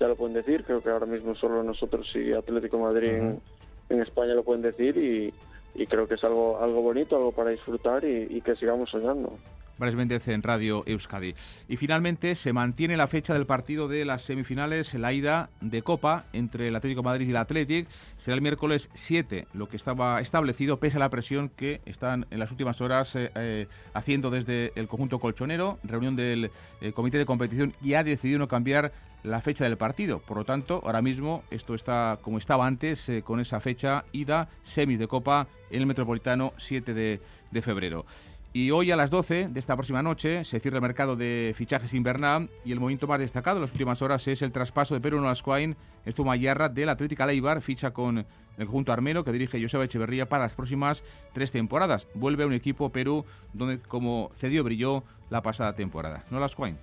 ya lo pueden decir. Creo que ahora mismo solo nosotros y Atlético Madrid en, en España lo pueden decir y y creo que es algo, algo bonito, algo para disfrutar y, que sigamos soñando. Vares Méndez en Radio Euskadi. Y finalmente se mantiene la fecha del partido de las semifinales, la ida de Copa entre el Atlético Madrid y el Athletic. Será el miércoles 7, lo que estaba establecido pese a la presión que están en las últimas horas eh, eh, haciendo desde el conjunto colchonero. Reunión del eh, comité de competición y ha decidido no cambiar la fecha del partido. Por lo tanto, ahora mismo esto está como estaba antes, con esa fecha ida, semis de Copa en el Metropolitano 7 de, de, febrero. Y hoy a las 12 de esta próxima noche se cierra el mercado de fichajes invernal y el movimiento más destacado en las últimas horas es el traspaso de Perú Nolascoain, el Zumayarra del Atlético Leibar, ficha con el conjunto armero que dirige Joseba Echeverría para las próximas tres temporadas. Vuelve a un equipo Perú donde como cedió brilló la pasada temporada. Nolascoain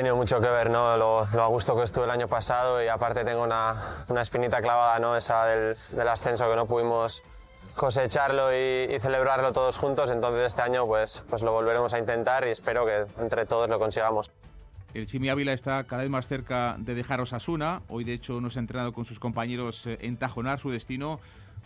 tenido mucho que ver, ¿no? Lo, a gusto que estuve el año pasado y aparte tengo una, una espinita clavada, ¿no? Esa del, ascenso que no pudimos cosecharlo y, celebrarlo todos juntos, entonces este año pues, pues lo volveremos a intentar y espero que entre todos lo consigamos. El Chimi Ávila está cada vez más cerca de dejar Osasuna. Hoy, de hecho, nos ha entrenado con sus compañeros eh, en Tajonar. Su destino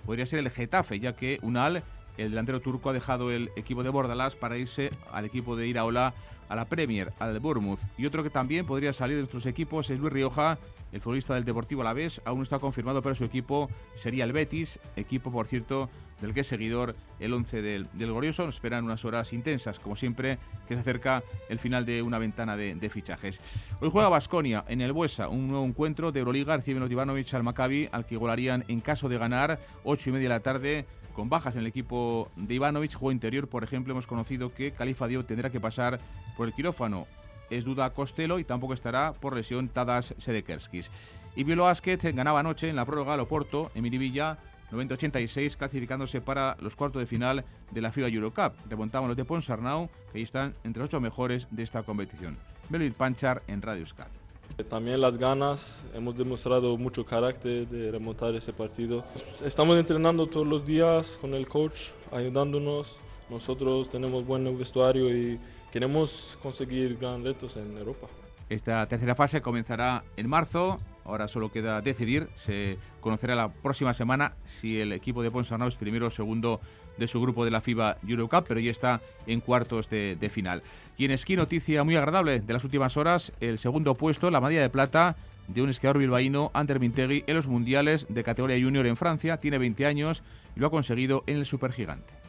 podría ser el Getafe, ya que Unal, el delantero turco, ha dejado el equipo de Bordalás para irse al equipo de Iraola a la Premier, al Bournemouth. Y otro que también podría salir de nuestros equipos es Luis Rioja, el futbolista del Deportivo Alavés. Aún no está confirmado, pero su equipo sería el Betis, equipo, por cierto, del que es seguidor el 11 del, del Glorioso. Nos esperan unas horas intensas, como siempre, que se acerca el final de una ventana de, fichajes. Hoy juega Basconia en el Buesa, un nuevo encuentro de Euroliga. Recibe Ivanovic al Maccabi, al que igualarían en caso de ganar, 8 y media de la tarde con bajas en el equipo de Ivanovic. Juego interior, por ejemplo, hemos conocido que Califa Dio tendrá que pasar por el quirófano. Es duda Costello y tampoco estará por lesión Tadas Sedekerskis. Y Bielo Asquez ganaba anoche en la prórroga al Oporto, en Miribilla, 90-86, clasificándose para los cuartos de final de la FIBA Eurocup. Remontaban los de Ponsarnau, que ahí están entre los ocho mejores de esta competición. Belir Panchar en Radio Scat. También las ganas, hemos demostrado mucho carácter de remontar ese partido. Estamos entrenando todos los días con el coach, ayudándonos. Nosotros tenemos buen vestuario y queremos conseguir grandes retos en Europa. Esta tercera fase comenzará en marzo. Ahora solo queda decidir. Se conocerá la próxima semana si el equipo de Ponsarnau es primero o segundo de su grupo de la FIBA Eurocup, pero ya está en cuartos de, de, final. Y en esquí, noticia muy agradable de las últimas horas, el segundo puesto, la medalla de plata de un esquiador bilbaíno, Ander Mintegui, en los mundiales de categoría junior en Francia. Tiene 20 años y lo ha conseguido en el supergigante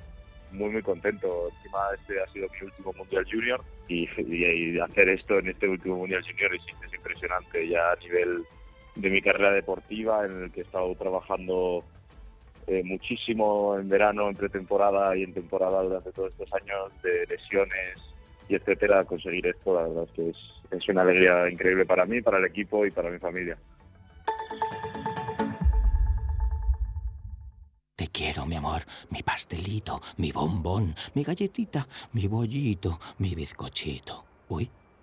muy muy contento. Encima este ha sido mi último Mundial Junior y, y, y, hacer esto en este último Mundial Junior es, es, impresionante ya a nivel de mi carrera deportiva en el que he estado trabajando eh, muchísimo en verano, en pretemporada y en temporada durante todos estos años de lesiones y etcétera. Conseguir esto la verdad es que es, es una alegría increíble para mí, para el equipo y para mi familia. Te quiero, mi amor, mi pastelito, mi bombón, mi galletita, mi bollito, mi bizcochito. Uy,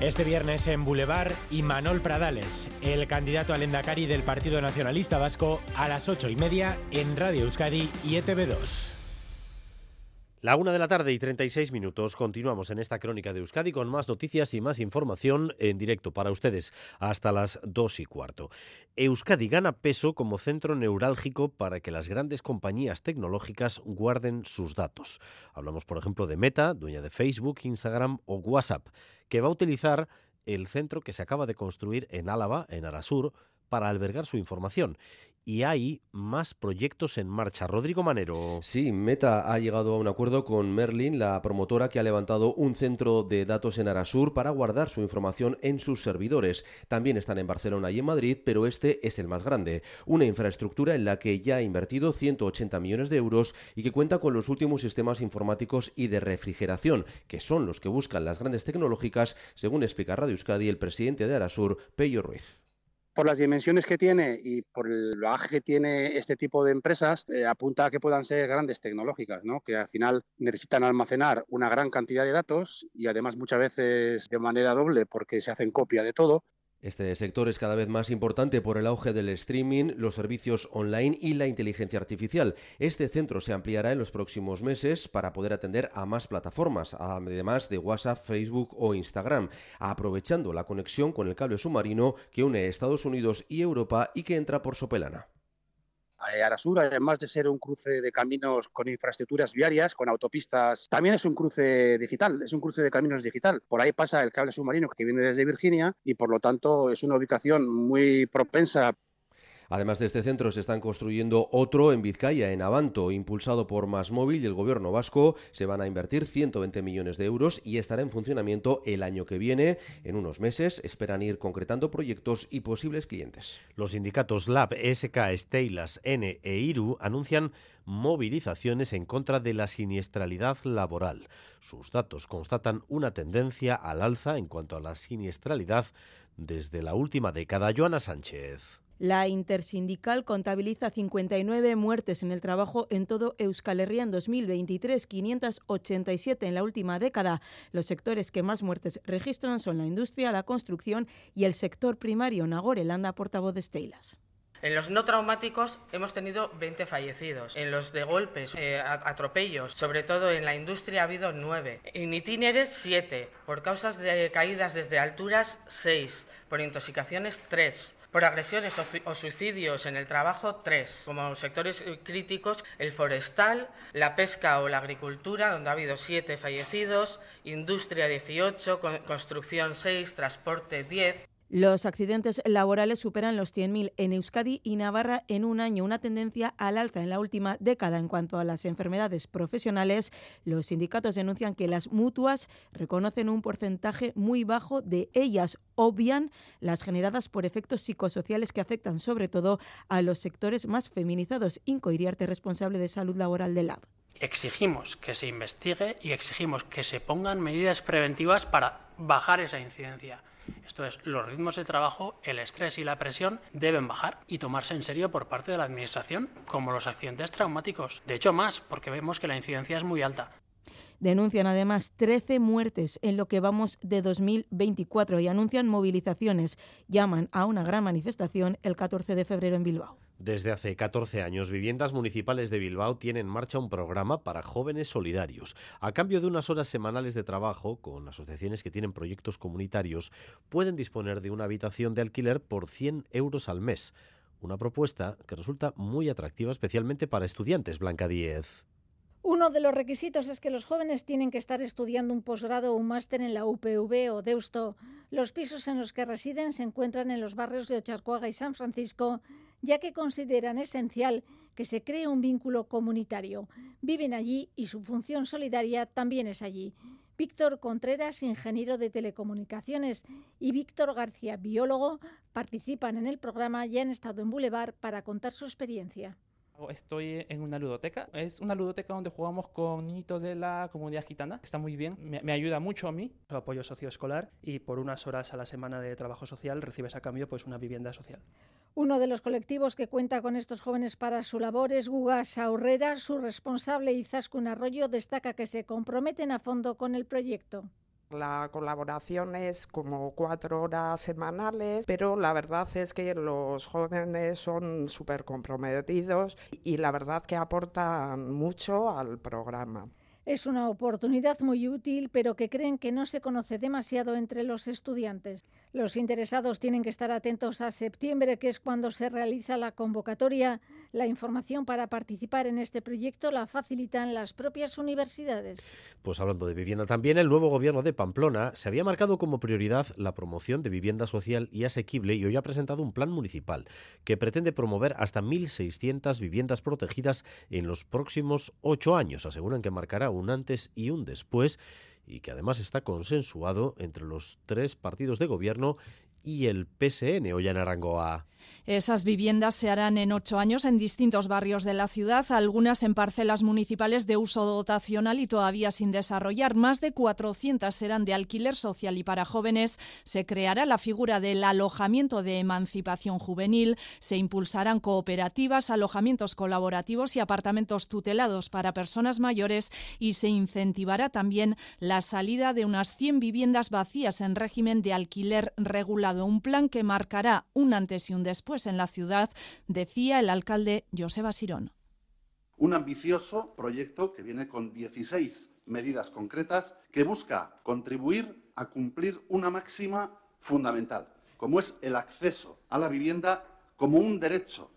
Este viernes en Boulevard, Imanol Pradales, el candidato al Endacari del Partido Nacionalista Vasco, a las ocho y media en Radio Euskadi y E ETV2. La una de la tarde y 36 minutos. Continuamos en esta crónica de Euskadi con más noticias y más información en directo para ustedes hasta las dos y cuarto. Euskadi gana peso como centro neurálgico para que las grandes compañías tecnológicas guarden sus datos. Hablamos, por ejemplo, de Meta, dueña de Facebook, Instagram o WhatsApp, que va a utilizar el centro que se acaba de construir en Álava, en Arasur, para albergar su información. Y hay más proyectos en marcha. Rodrigo Manero. Sí, Meta ha llegado a un acuerdo con Merlin, la promotora que ha levantado un centro de datos en Arasur para guardar su información en sus servidores. También están en Barcelona y en Madrid, pero este es el más grande. Una infraestructura en la que ya ha invertido 180 millones de euros y que cuenta con los últimos sistemas informáticos y de refrigeración, que son los que buscan las grandes tecnológicas, según explica Radio Euskadi el presidente de Arasur, Pello Ruiz por las dimensiones que tiene y por el bagaje que tiene este tipo de empresas, eh, apunta a que puedan ser grandes tecnológicas, ¿no? que al final necesitan almacenar una gran cantidad de datos y además muchas veces de manera doble porque se hacen copia de todo. Este sector es cada vez más importante por el auge del streaming, los servicios online y la inteligencia artificial. Este centro se ampliará en los próximos meses para poder atender a más plataformas, además de WhatsApp, Facebook o Instagram, aprovechando la conexión con el cable submarino que une Estados Unidos y Europa y que entra por Sopelana. Arasur, además de ser un cruce de caminos con infraestructuras viarias, con autopistas, también es un cruce digital, es un cruce de caminos digital. Por ahí pasa el cable submarino que viene desde Virginia y por lo tanto es una ubicación muy propensa Además de este centro, se están construyendo otro en Vizcaya, en Avanto, impulsado por Masmóvil y el gobierno vasco. Se van a invertir 120 millones de euros y estará en funcionamiento el año que viene. En unos meses esperan ir concretando proyectos y posibles clientes. Los sindicatos LAB, SK, Steilas, N e IRU anuncian movilizaciones en contra de la siniestralidad laboral. Sus datos constatan una tendencia al alza en cuanto a la siniestralidad desde la última década. Joana Sánchez. La intersindical contabiliza 59 muertes en el trabajo en todo Euskal Herria en 2023, 587 en la última década. Los sectores que más muertes registran son la industria, la construcción y el sector primario. Nagore Landa, portavoz de Steilas. En los no traumáticos hemos tenido 20 fallecidos. En los de golpes, eh, atropellos, sobre todo en la industria ha habido 9. En itinerares 7. Por causas de caídas desde alturas 6. Por intoxicaciones 3 por agresiones o suicidios en el trabajo, tres. Como sectores críticos, el forestal, la pesca o la agricultura, donde ha habido siete fallecidos, industria 18, construcción 6, transporte 10. Los accidentes laborales superan los 100.000 en Euskadi y Navarra en un año, una tendencia al alza en la última década en cuanto a las enfermedades profesionales. Los sindicatos denuncian que las mutuas reconocen un porcentaje muy bajo de ellas, obvian las generadas por efectos psicosociales que afectan sobre todo a los sectores más feminizados. Inco Iriarte, responsable de salud laboral del LAB. Exigimos que se investigue y exigimos que se pongan medidas preventivas para bajar esa incidencia. Esto es, los ritmos de trabajo, el estrés y la presión deben bajar y tomarse en serio por parte de la Administración, como los accidentes traumáticos. De hecho, más, porque vemos que la incidencia es muy alta. Denuncian además 13 muertes en lo que vamos de 2024 y anuncian movilizaciones. Llaman a una gran manifestación el 14 de febrero en Bilbao. Desde hace 14 años, Viviendas Municipales de Bilbao tienen en marcha un programa para jóvenes solidarios. A cambio de unas horas semanales de trabajo con asociaciones que tienen proyectos comunitarios, pueden disponer de una habitación de alquiler por 100 euros al mes. Una propuesta que resulta muy atractiva especialmente para estudiantes, Blanca Díez. Uno de los requisitos es que los jóvenes tienen que estar estudiando un posgrado o un máster en la UPV o Deusto. Los pisos en los que residen se encuentran en los barrios de Ocharcoaga y San Francisco ya que consideran esencial que se cree un vínculo comunitario. Viven allí y su función solidaria también es allí. Víctor Contreras, ingeniero de telecomunicaciones, y Víctor García, biólogo, participan en el programa y han estado en Boulevard para contar su experiencia. Estoy en una ludoteca. Es una ludoteca donde jugamos con niñitos de la comunidad gitana. Está muy bien. Me, ayuda mucho a mí. Apoyo socioescolar y por unas horas a la semana de trabajo social recibes a cambio pues una vivienda social. Uno de los colectivos que cuenta con estos jóvenes para su labor es Gugas Aurrera. Su responsable Izaskun Arroyo destaca que se comprometen a fondo con el proyecto. La colaboración es como cuatro horas semanales, pero la verdad es que los jóvenes son súper comprometidos y la verdad que aportan mucho al programa. Es una oportunidad muy útil, pero que creen que no se conoce demasiado entre los estudiantes. Los interesados tienen que estar atentos a septiembre, que es cuando se realiza la convocatoria. La información para participar en este proyecto la facilitan las propias universidades. Pues hablando de vivienda también, el nuevo gobierno de Pamplona se había marcado como prioridad la promoción de vivienda social y asequible y hoy ha presentado un plan municipal que pretende promover hasta 1.600 viviendas protegidas en los próximos ocho años. Aseguran que marcará un antes y un después y que además está consensuado entre los tres partidos de gobierno y el PSN, Ollana Arangoa. Esas viviendas se harán en ocho años en distintos barrios de la ciudad, algunas en parcelas municipales de uso dotacional y todavía sin desarrollar. Más de 400 serán de alquiler social y para jóvenes se creará la figura del alojamiento de emancipación juvenil, se impulsarán cooperativas, alojamientos colaborativos y apartamentos tutelados para personas mayores y se incentivará también la salida de unas 100 viviendas vacías en régimen de alquiler regulado, un plan que marcará un antes y un después en la ciudad, decía el alcalde Joseba Sirón. Un ambicioso proyecto que viene con 16 medidas concretas que busca contribuir a cumplir una máxima fundamental, como es el acceso a la vivienda como un derecho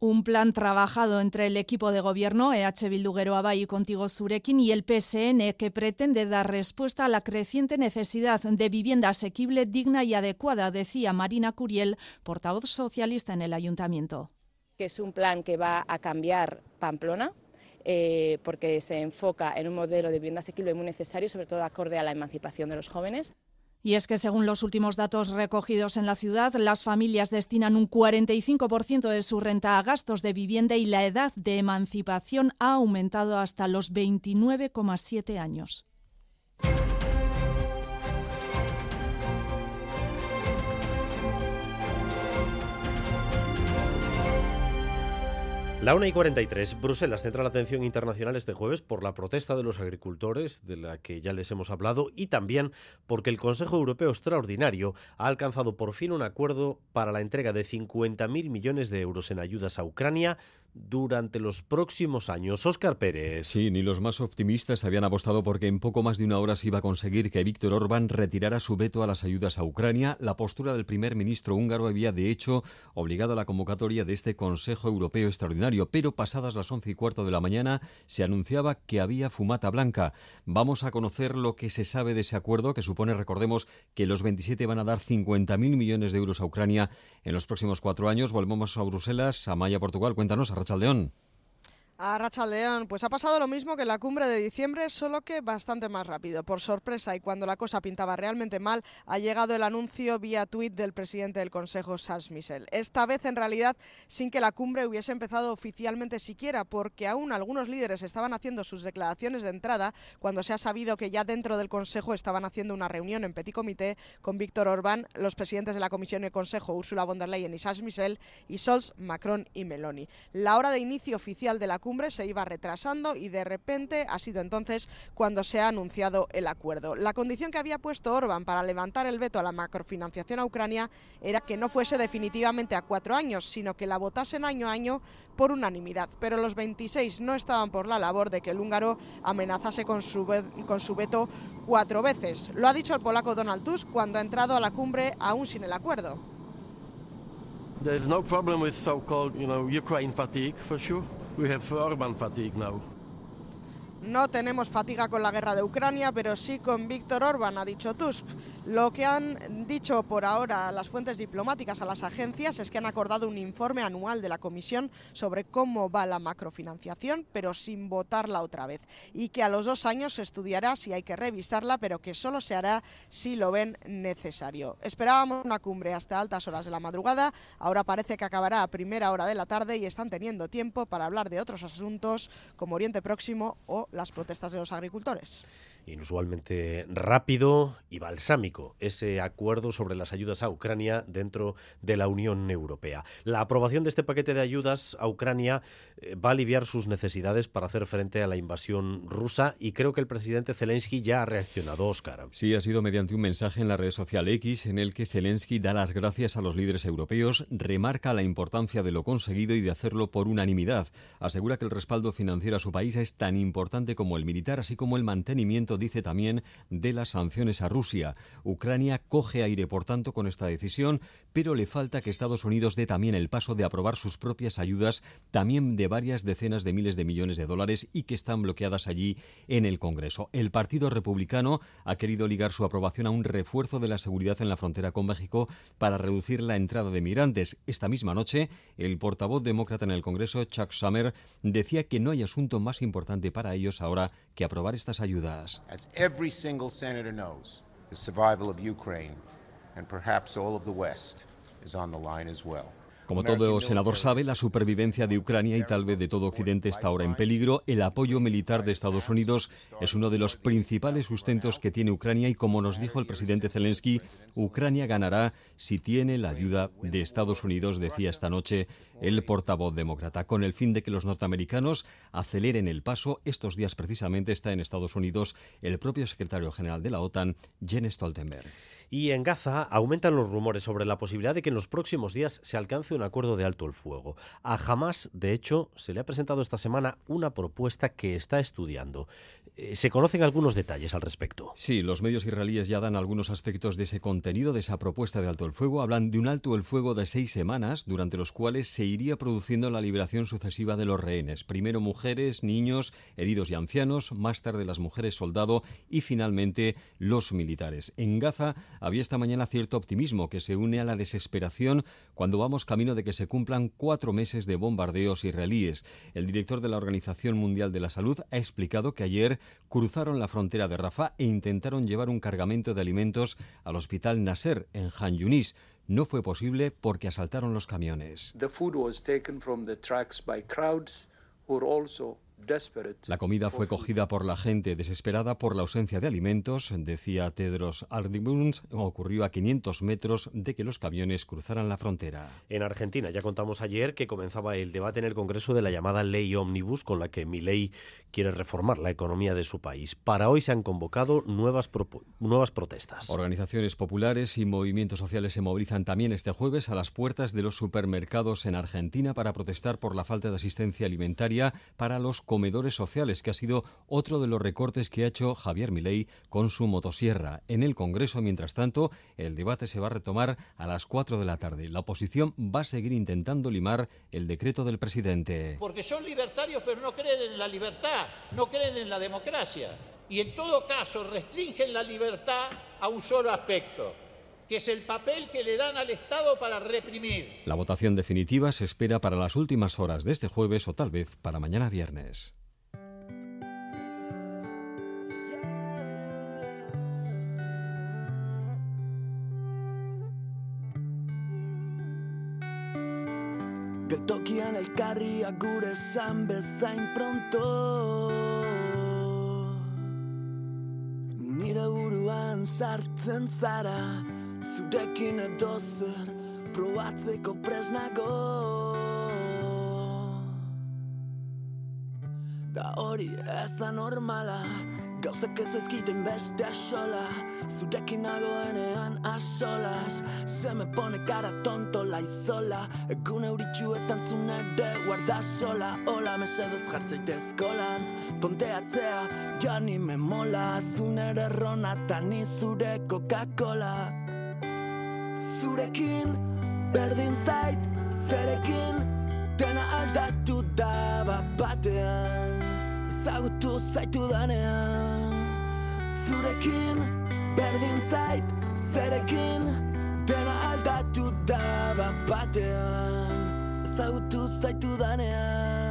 un plan trabajado entre el equipo de gobierno EH Bildu y Contigo Surekin y el PSN que pretende dar respuesta a la creciente necesidad de vivienda asequible, digna y adecuada, decía Marina Curiel, portavoz socialista en el ayuntamiento. Que es un plan que va a cambiar Pamplona, eh, porque se enfoca en un modelo de vivienda asequible muy necesario, sobre todo acorde a la emancipación de los jóvenes. Y es que según los últimos datos recogidos en la ciudad, las familias destinan un 45% de su renta a gastos de vivienda y la edad de emancipación ha aumentado hasta los 29,7 años. La 1 y 43. Bruselas centra la atención internacional este jueves por la protesta de los agricultores, de la que ya les hemos hablado, y también porque el Consejo Europeo Extraordinario ha alcanzado por fin un acuerdo para la entrega de 50.000 millones de euros en ayudas a Ucrania durante los próximos años. Óscar Pérez. Sí, ni los más optimistas habían apostado porque en poco más de una hora se iba a conseguir que Víctor Orbán retirara su veto a las ayudas a Ucrania. La postura del primer ministro húngaro había, de hecho, obligado a la convocatoria de este Consejo Europeo Extraordinario, pero pasadas las once y cuarto de la mañana se anunciaba que había fumata blanca. Vamos a conocer lo que se sabe de ese acuerdo, que supone, recordemos, que los 27 van a dar 50.000 millones de euros a Ucrania en los próximos cuatro años. Volvemos a Bruselas, a Maya, Portugal. Cuéntanos, a Rachaldeón. A Rachaldeón, pues ha pasado lo mismo que en la cumbre de diciembre, solo que bastante más rápido. Por sorpresa y cuando la cosa pintaba realmente mal, ha llegado el anuncio vía tuit del presidente del Consejo, Charles Michel. Esta vez, en realidad, sin que la cumbre hubiese empezado oficialmente siquiera, porque aún algunos líderes estaban haciendo sus declaraciones de entrada cuando se ha sabido que ya dentro del Consejo estaban haciendo una reunión en Petit Comité con Víctor Orbán, los presidentes de la Comisión y el Consejo, Ursula von der Leyen y Charles Michel, y Scholz, Macron y Meloni. La hora de inicio oficial de la cumbre se iba retrasando y de repente ha sido entonces cuando se ha anunciado el acuerdo. La condición que había puesto Orban para levantar el veto a la macrofinanciación a Ucrania era que no fuese definitivamente a cuatro años, sino que la votasen año a año por unanimidad. Pero los 26 no estaban por la labor de que el húngaro amenazase con su, con su veto cuatro veces. Lo ha dicho el polaco Donald Tusk cuando ha entrado a la cumbre aún sin el acuerdo. There's no problem with so-called, you know, Ukraine fatigue for sure. We have Orban fatigue now. No tenemos fatiga con la guerra de Ucrania, pero sí con Víctor Orban, ha dicho Tusk. Lo que han dicho por ahora las fuentes diplomáticas a las agencias es que han acordado un informe anual de la Comisión sobre cómo va la macrofinanciación, pero sin votarla otra vez. Y que a los dos años se estudiará si hay que revisarla, pero que solo se hará si lo ven necesario. Esperábamos una cumbre hasta altas horas de la madrugada, ahora parece que acabará a primera hora de la tarde y están teniendo tiempo para hablar de otros asuntos como Oriente Próximo o las protestas de los agricultores. Inusualmente rápido y balsámico ese acuerdo sobre las ayudas a Ucrania dentro de la Unión Europea. La aprobación de este paquete de ayudas a Ucrania eh, va a aliviar sus necesidades para hacer frente a la invasión rusa y creo que el presidente Zelensky ya ha reaccionado, Oscar. Sí, ha sido mediante un mensaje en la red social X en el que Zelensky da las gracias a los líderes europeos, remarca la importancia de lo conseguido y de hacerlo por unanimidad. Asegura que el respaldo financiero a su país es tan importante como el militar, así como el mantenimiento dice también, de las sanciones a Rusia. Ucrania coge aire, por tanto, con esta decisión, pero le falta que Estados Unidos dé también el paso de aprobar sus propias ayudas, también de varias decenas de miles de millones de dólares y que están bloqueadas allí en el Congreso. El Partido Republicano ha querido ligar su aprobación a un refuerzo de la seguridad en la frontera con México para reducir la entrada de migrantes. Esta misma noche, el portavoz demócrata en el Congreso, Chuck Schumer, decía que no hay asunto más importante para ellos ahora que aprobar estas ayudas. As every single senator knows, the survival of Ukraine and perhaps all of the West is on the line as well. Como todo senador sabe, la supervivencia de Ucrania y tal vez de todo Occidente está ahora en peligro. El apoyo militar de Estados Unidos es uno de los principales sustentos que tiene Ucrania y como nos dijo el presidente Zelensky, Ucrania ganará si tiene la ayuda de Estados Unidos, decía esta noche el portavoz demócrata, con el fin de que los norteamericanos aceleren el paso. Estos días precisamente está en Estados Unidos el propio secretario general de la OTAN, Jens Stoltenberg. Y en Gaza aumentan los rumores sobre la posibilidad de que en los próximos días se alcance un acuerdo de alto el fuego. A Hamas, de hecho, se le ha presentado esta semana una propuesta que está estudiando. Eh, se conocen algunos detalles al respecto. Sí, los medios israelíes ya dan algunos aspectos de ese contenido, de esa propuesta de alto el fuego. Hablan de un alto el fuego de seis semanas, durante los cuales se iría produciendo la liberación sucesiva de los rehenes. Primero mujeres, niños, heridos y ancianos, más tarde las mujeres soldado y finalmente los militares. En Gaza había esta mañana cierto optimismo que se une a la desesperación cuando vamos camino de que se cumplan cuatro meses de bombardeos israelíes. El director de la Organización Mundial de la Salud ha explicado que ayer cruzaron la frontera de Rafah e intentaron llevar un cargamento de alimentos al hospital Nasser en Han Yunis. No fue posible porque asaltaron los camiones. La comida fue cogida por la gente desesperada por la ausencia de alimentos, decía Tedros Adhanom, ocurrió a 500 metros de que los camiones cruzaran la frontera. En Argentina ya contamos ayer que comenzaba el debate en el Congreso de la llamada Ley Omnibus con la que Milei quiere reformar la economía de su país. Para hoy se han convocado nuevas, nuevas protestas. Organizaciones populares y movimientos sociales se movilizan también este jueves a las puertas de los supermercados en Argentina para protestar por la falta de asistencia alimentaria para los comedores sociales, que ha sido otro de los recortes que ha hecho Javier Milei con su motosierra. En el Congreso, mientras tanto, el debate se va a retomar a las 4 de la tarde. La oposición va a seguir intentando limar el decreto del presidente. Porque son libertarios, pero no creen en la libertad, no creen en la democracia. Y en todo caso restringen la libertad a un solo aspecto, que es el papel que le dan al Estado para reprimir. La votación definitiva se espera para las últimas horas de este jueves o tal vez para mañana viernes. Geltokian elkarriak gure esan bezain pronto Nire buruan sartzen zara Zurekin edo zer probatzeko presnago Da hori ez da normala Gauzak ez ezkiten beste asola Zurekin nagoenean asolas Se me pone cara tonto la izola. Egun euritxuetan zunere guarda sola. Hola mesedez jartzeitez kolan Tonteatzea ja ni me mola. Zunere rona eta ni zure Coca-Cola Zurekin berdin zait Zerekin dena aldatu da bat batean Zagutu zaitu danean Zurekin berdin zait Zerekin dena aldatu da bat batean Zagutu zaitu danean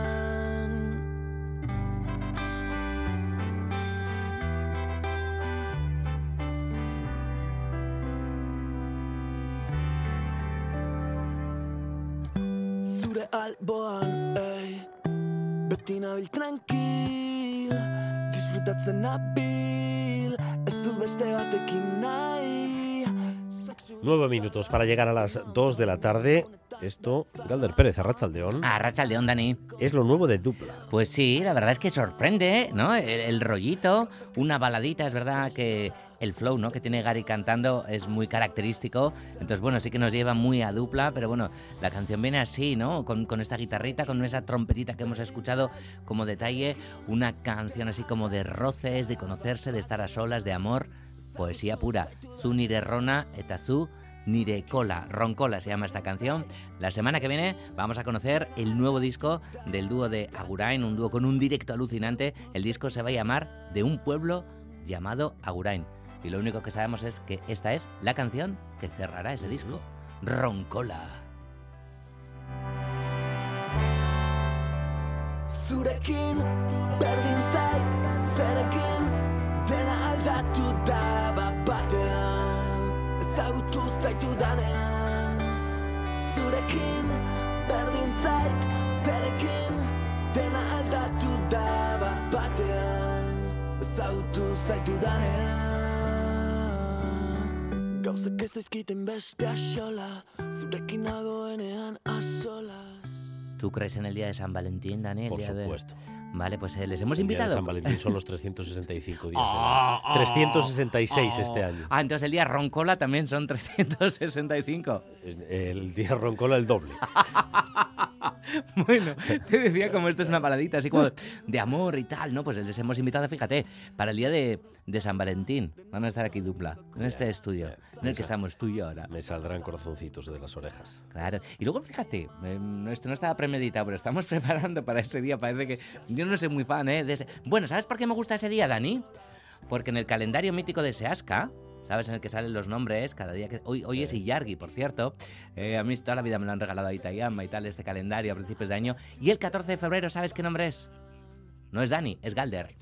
alboan, ei Beti nabil tranquil Disfrutatzen nabil Ez dut beste batekin nahi Nueve minutos para llegar a las 2 de la tarde. Esto, Galder Pérez, Arrachaldeón. Arrachaldeón, Dani. Es lo nuevo de Dupla. Pues sí, la verdad es que sorprende, ¿no? El, el rollito, una baladita, es verdad que el flow ¿no? que tiene Gary cantando es muy característico. Entonces, bueno, sí que nos lleva muy a dupla, pero bueno, la canción viene así, ¿no? Con, esta guitarrita, con esa trompetita que hemos escuchado como detalle. Una canción así como de roces, de conocerse, de estar a solas, de amor. Poesía pura. Zu nire rona eta zu nire cola. Roncola se llama esta canción. La semana que viene vamos a conocer el nuevo disco del dúo de Agurain, un dúo con un directo alucinante. El disco se va a llamar De un pueblo llamado Agurain. Y lo único que sabemos es que esta es la canción que cerrará ese disco. Roncola. Zurekin berdin zait zerekin dena aldatu da bat batean ezagutu zaitu danean Zurekin berdin zait zerekin dena aldatu da bat batean ezagutu zaitu danean Gauzak ez ezkiten beste asola Zurekin nagoenean asolas ¿Tú crees en el día de San Valentín, Dani? El Por supuesto. De... Vale, pues eh, les hemos el invitado. Día de San Valentín son los 365 días. Oh, año. 366 oh. este año. Ah, entonces el día Roncola también son 365. El, el día Roncola el doble. bueno, te decía como esto es una baladita así como de amor y tal, ¿no? Pues les hemos invitado, fíjate, para el día de, de San Valentín. Van a estar aquí dupla, en este estudio, en el que estamos tú y yo ahora. Me saldrán corazoncitos de las orejas. Claro. Y luego, fíjate, eh, esto no estaba premeditado, pero estamos preparando para ese día. Parece que yo no soy muy fan, ¿eh? De ese... Bueno, ¿sabes por qué me gusta ese día, Dani? Porque en el calendario mítico de Seasca, ¿sabes? En el que salen los nombres cada día. que Hoy, hoy es Iyargi, por cierto. Eh, a mí toda la vida me lo han regalado a Itayama y tal, este calendario a principios de año. Y el 14 de febrero, ¿sabes qué nombre es? No es Dani, es Galder.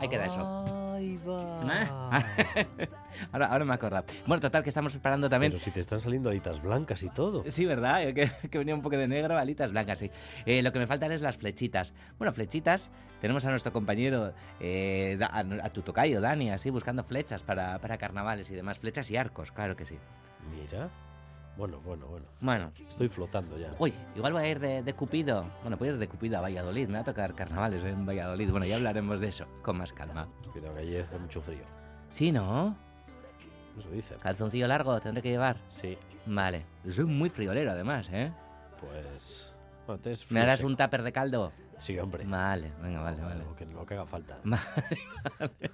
Ahí queda eso. Ahí va. ahora, ahora me acuerdo. Bueno, total, que estamos preparando también. Pero si te están saliendo alitas blancas y todo. Sí, ¿verdad? Que, que venía un poco de negro, alitas blancas, sí. Eh, lo que me faltan es las flechitas. Bueno, flechitas. Tenemos a nuestro compañero, eh, a, a, tu tocayo, Dani, así, buscando flechas para, para carnavales y demás. Flechas y arcos, claro que sí. Mira. Bueno, bueno, bueno. Bueno. Estoy flotando ya. Uy, igual voy a ir de, de, Cupido. Bueno, voy a ir de Cupido a Valladolid. Me va a tocar carnavales en Valladolid. Bueno, ya hablaremos de eso con más calma. Cuidado, que allí hace mucho frío. Sí, ¿no? Eso dicen. ¿Calzoncillo largo tendré que llevar? Sí. Vale. Soy muy friolero, además, ¿eh? Pues... Bueno, ¿Me harás seco. un tupper de caldo? Sí, hombre. Vale, venga, vale, vale. Lo que, lo que haga falta. Vale, vale.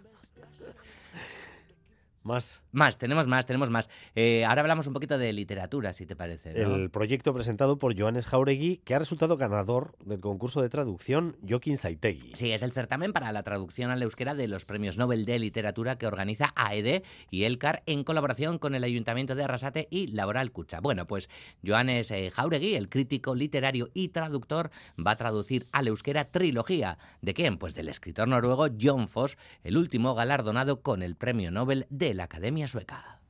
Más. Más, tenemos más, tenemos más. Eh, ahora hablamos un poquito de literatura, si te parece. ¿no? El proyecto presentado por Joanes Jauregui, que ha resultado ganador del concurso de traducción Joaquín Saitegui. Sí, es el certamen para la traducción al euskera de los premios Nobel de Literatura que organiza AED y Elcar en colaboración con el Ayuntamiento de Arrasate y Laboral Cucha. Bueno, pues Joanes eh, Jauregui, el crítico literario y traductor, va a traducir al euskera trilogía. ¿De quién? Pues del escritor noruego John Foss, el último galardonado con el premio Nobel de la Academia Sueca.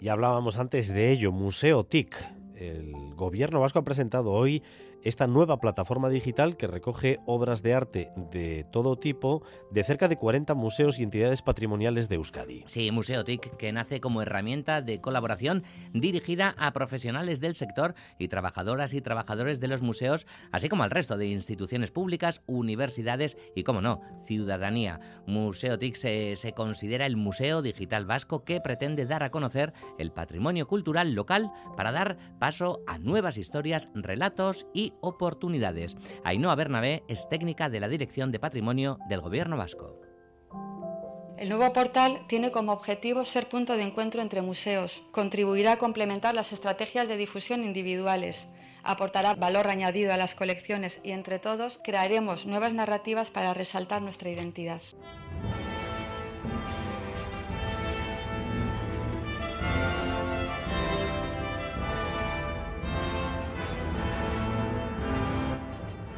Y hablábamos antes de ello, Museo TIC. El gobierno vasco ha presentado hoy esta nueva plataforma digital que recoge obras de arte de todo tipo de cerca de 40 museos y entidades patrimoniales de Euskadi. Sí, Museo TIC, que nace como herramienta de colaboración dirigida a profesionales del sector y trabajadoras y trabajadores de los museos, así como al resto de instituciones públicas, universidades y, como no, ciudadanía. Museo TIC se, se considera el museo digital vasco que pretende dar a conocer el patrimonio cultural local para dar paso a nuevas historias, relatos y oportunidades. Ainhoa Bernabé es técnica de la Dirección de Patrimonio del Gobierno Vasco. El nuevo portal tiene como objetivo ser punto de encuentro entre museos, contribuirá a complementar las estrategias de difusión individuales, aportará valor añadido a las colecciones y entre todos crearemos nuevas narrativas para resaltar nuestra identidad.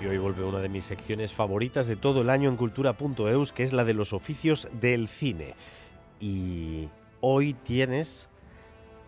Y hoy vuelve una de mis secciones favoritas de todo el año en cultura.eus, que es la de los oficios del cine. Y hoy tienes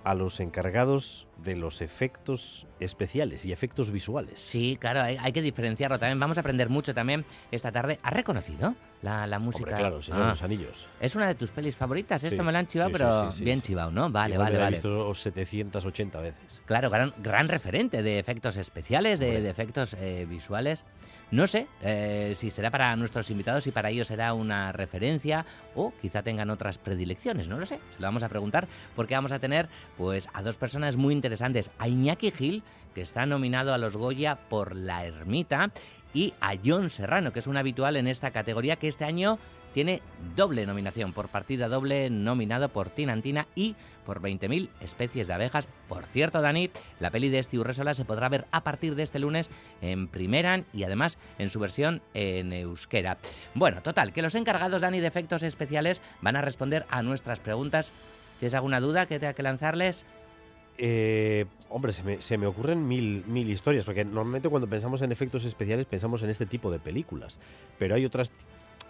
a los encargados de los efectos especiales y efectos visuales. Sí, claro, hay, hay, que diferenciarlo también. Vamos a aprender mucho también esta tarde. ¿Has reconocido la, la música? Hombre, claro, Señor ah, los Anillos. Es una de tus pelis favoritas. Esto Sí, me lo han chivado, sí, pero sí, bien chivado, ¿no? Vale, Igual vale, la he vale. visto 780 veces. Claro, gran, gran referente de efectos especiales, de efectos eh, visuales. No sé eh, si será para nuestros invitados y para ellos será una referencia o quizá tengan otras predilecciones, no lo sé. Se lo vamos a preguntar porque vamos a tener pues a dos personas muy interesantes. A Iñaki Gil, que está nominado a los Goya por La Ermita, y a John Serrano, que es un habitual en esta categoría que este año tiene doble nominación, por partida doble, nominado por Tinantina y por 20.000 especies de abejas. Por cierto, Dani, la peli de Esti Urresola se podrá ver a partir de este lunes en Primeran y además en su versión en euskera. Bueno, total, que los encargados, Dani, de efectos especiales van a responder a nuestras preguntas. ¿Tienes alguna duda que tenga que lanzarles? Eh, hombre, se me, se me ocurren mil, mil historias, porque normalmente cuando pensamos en efectos especiales pensamos en este tipo de películas, pero hay otras,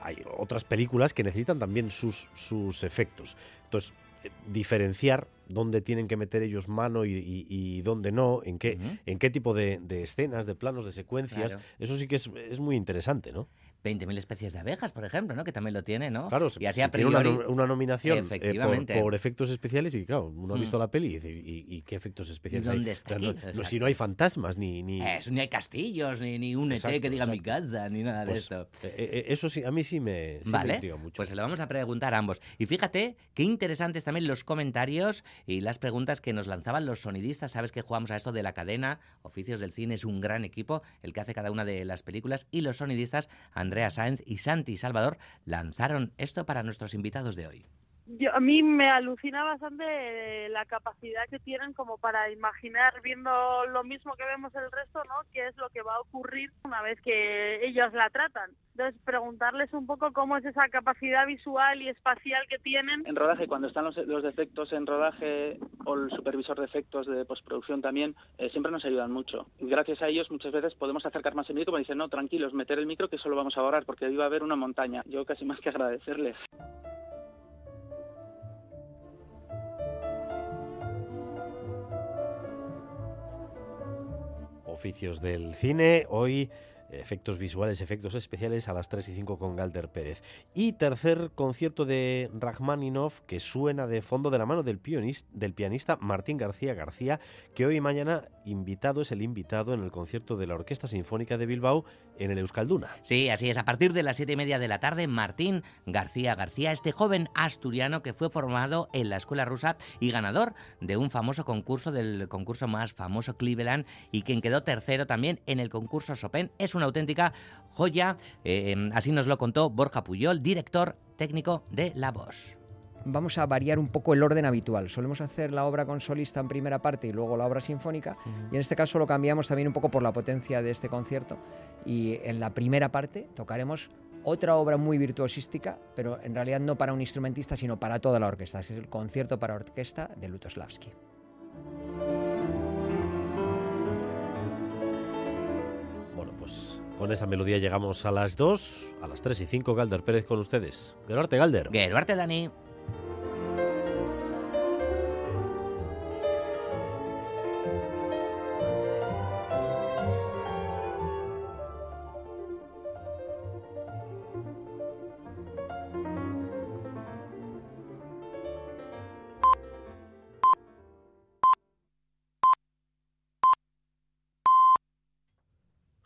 hay otras películas que necesitan también sus, sus efectos. Entonces, eh, diferenciar dónde tienen que meter ellos mano y, y- y dónde no, en qué, en qué tipo de, de escenas, de planos, de secuencias, Claro. eso sí que es, es muy interesante, ¿no? 20.000 especies de abejas, por ejemplo, ¿no? Que también lo tiene, ¿no? Claro, y así si a tiene una, nominación eh, efectivamente. por, por efectos especiales y claro, uno ha Mm. visto la peli y dice, ¿y, y qué efectos especiales hay? dónde está O sea, no- aquí? no- si no hay fantasmas ni... ni Eso, ni hay castillos, ni, ni un ET que diga mi casa, ni nada Pues, de esto. eh, eh, eso sí, a mí sí me, sí me vale, intriga mucho. pues se lo vamos a preguntar a ambos. Y fíjate qué interesantes también los comentarios y las preguntas que nos lanzaban los sonidistas. Sabes que jugamos a esto de la cadena, Oficios del Cine es un gran equipo, el que hace cada una de las películas. Y los sonidistas, Andrea Sáenz y Santi Salvador, lanzaron esto para nuestros invitados de hoy. Yo, a mí me alucina bastante la capacidad que tienen como para imaginar viendo lo mismo que vemos el resto, ¿no? ¿Qué es lo que va a ocurrir una vez que ellos la tratan? Entonces, preguntarles un poco cómo es esa capacidad visual y espacial que tienen. En rodaje, cuando están los, los defectos en rodaje o el supervisor de efectos de postproducción también, eh, siempre nos ayudan mucho. Gracias a ellos muchas veces podemos acercar más el micro, pero dicen, no, tranquilos, meter el micro que solo vamos a ahorrar porque iba a haber una montaña. Yo casi más que agradecerles. Oficios del cine, hoy efectos visuales, efectos especiales a las 3 y 5 con Galder Pérez. Y tercer concierto de Rachmaninoff que suena de fondo de la mano del, pianista, del pianista Martín García García, que hoy y mañana invitado es el invitado en el concierto de la Orquesta Sinfónica de Bilbao en el Euskalduna. Sí, así es. A partir de las siete y media de la tarde, Martín García García, este joven asturiano que fue formado en la escuela rusa y ganador de un famoso concurso, del concurso más famoso Cleveland, y quien quedó tercero también en el concurso Chopin, es una auténtica joya. Eh, así nos lo contó Borja Puyol, director técnico de La Voz vamos a variar un poco el orden habitual. Solemos hacer la obra con solista en primera parte y luego la obra sinfónica, y en este caso lo cambiamos también un poco por la potencia de este concierto. Y en la primera parte tocaremos otra obra muy virtuosística, pero en realidad no para un instrumentista, sino para toda la orquesta. Es el concierto para orquesta de Lutoslavski. Con esa melodía llegamos a las 2, a las 3 y 5, Galder Pérez con ustedes. Geruarte Galder. Geruarte Dani.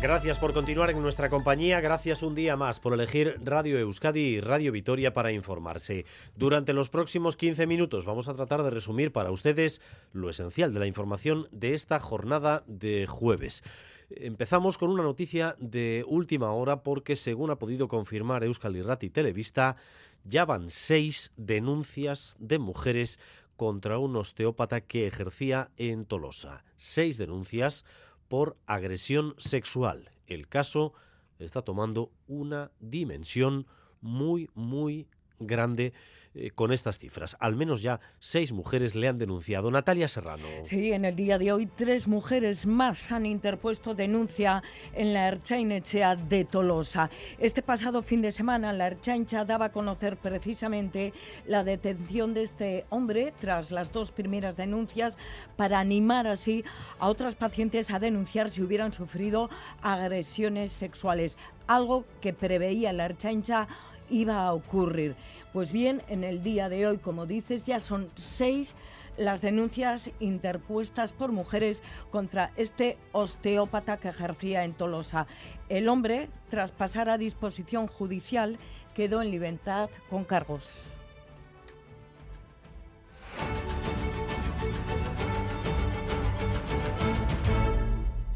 Gracias por continuar en nuestra compañía, gracias un día más por elegir Radio Euskadi y Radio Vitoria para informarse. Durante los próximos 15 minutos vamos a tratar de resumir para ustedes lo esencial de la información de esta jornada de jueves. Empezamos con una noticia de última hora porque según ha podido confirmar Euskal Irrati Televista, ya van seis denuncias de mujeres contra un osteópata que ejercía en Tolosa. Seis denuncias por agresión sexual. El caso está tomando una dimensión muy, muy grande eh, con estas cifras. Al menos ya seis mujeres le han denunciado. Natalia Serrano. Sí, en el día de hoy tres mujeres más han interpuesto denuncia en la Erchainechea de Tolosa. Este pasado fin de semana la Erchaincha daba a conocer precisamente la detención de este hombre tras las dos primeras denuncias para animar así a otras pacientes a denunciar si hubieran sufrido agresiones sexuales, algo que preveía la Erchaincha iba a ocurrir. Pues bien, en el día de hoy, como dices, ya son seis las denuncias interpuestas por mujeres contra este osteópata que ejercía en Tolosa. El hombre, tras pasar a disposición judicial, quedó en libertad con cargos.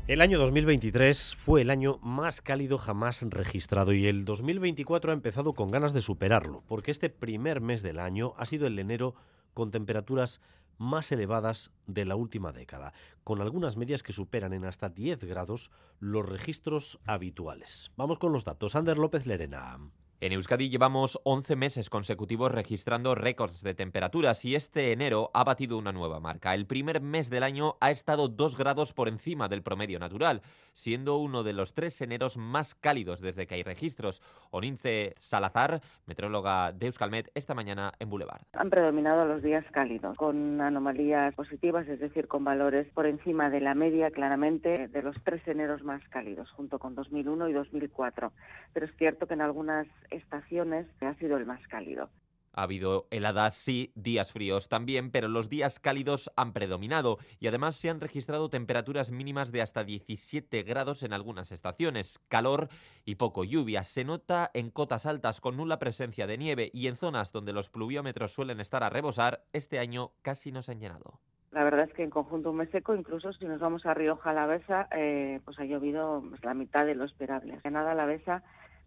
El año 2023 fue el año más cálido jamás registrado y el 2024 ha empezado con ganas de superarlo, porque este primer mes del año ha sido el enero con temperaturas más elevadas de la última década, con algunas medias que superan en hasta 10 grados los registros habituales. Vamos con los datos. Ander López Lerena. En Euskadi llevamos 11 meses consecutivos registrando récords de temperaturas y este enero ha batido una nueva marca. El primer mes del año ha estado 2 grados por encima del promedio natural, siendo uno de los tres eneros más cálidos desde que hay registros. Onince Salazar, metróloga de Euskalmet, esta mañana en Boulevard. Han predominado los días cálidos, con anomalías positivas, es decir, con valores por encima de la media claramente de los tres eneros más cálidos, junto con 2001 y 2004. Pero es cierto que en algunas estaciones ha sido el más cálido. Ha habido heladas, sí, días fríos también, pero los días cálidos han predominado y además se han registrado temperaturas mínimas de hasta 17 grados en algunas estaciones. Calor y poco lluvia. Se nota en cotas altas con nula presencia de nieve y en zonas donde los pluviómetros suelen estar a rebosar, este año casi no se han llenado. La verdad es que en conjunto un mes seco, incluso si nos vamos a Rioja Alavesa, eh, pues ha llovido pues, la mitad de lo esperable. En Alavesa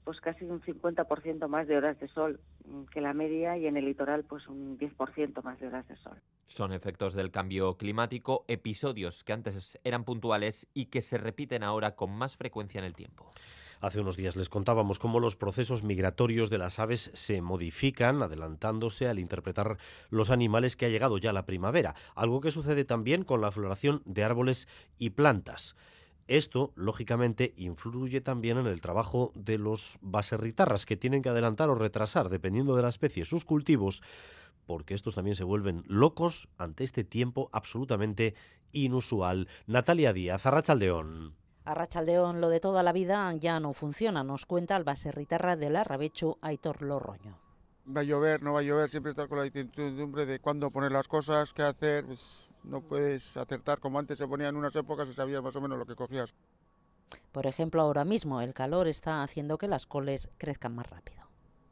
pues casi un 50% más de horas de sol mm, que la media y en el litoral pues un 10% más de horas de sol. Son efectos del cambio climático, episodios que antes eran puntuales y que se repiten ahora con más frecuencia en el tiempo. Hace unos días les contábamos cómo los procesos migratorios de las aves se modifican, adelantándose al interpretar los animales que ha llegado ya la primavera, algo que sucede también con la floración de árboles y plantas. Esto, lógicamente, influye también en el trabajo de los baserritarras, que tienen que adelantar o retrasar, dependiendo de la especie, sus cultivos, porque estos también se vuelven locos ante este tiempo absolutamente inusual. Natalia Díaz, Arrachaldeón. Arrachaldeón, lo de toda la vida ya no funciona, nos cuenta el baserritarra de la Rabechu, Aitor Lorroño. Va a llover, no va a llover, siempre está con la incertidumbre de cuándo poner las cosas, qué hacer. Pues no puedes acertar como antes se ponía en unas épocas y sabías más o menos lo que cogías. Por ejemplo, ahora mismo el calor está haciendo que las coles crezcan más rápido.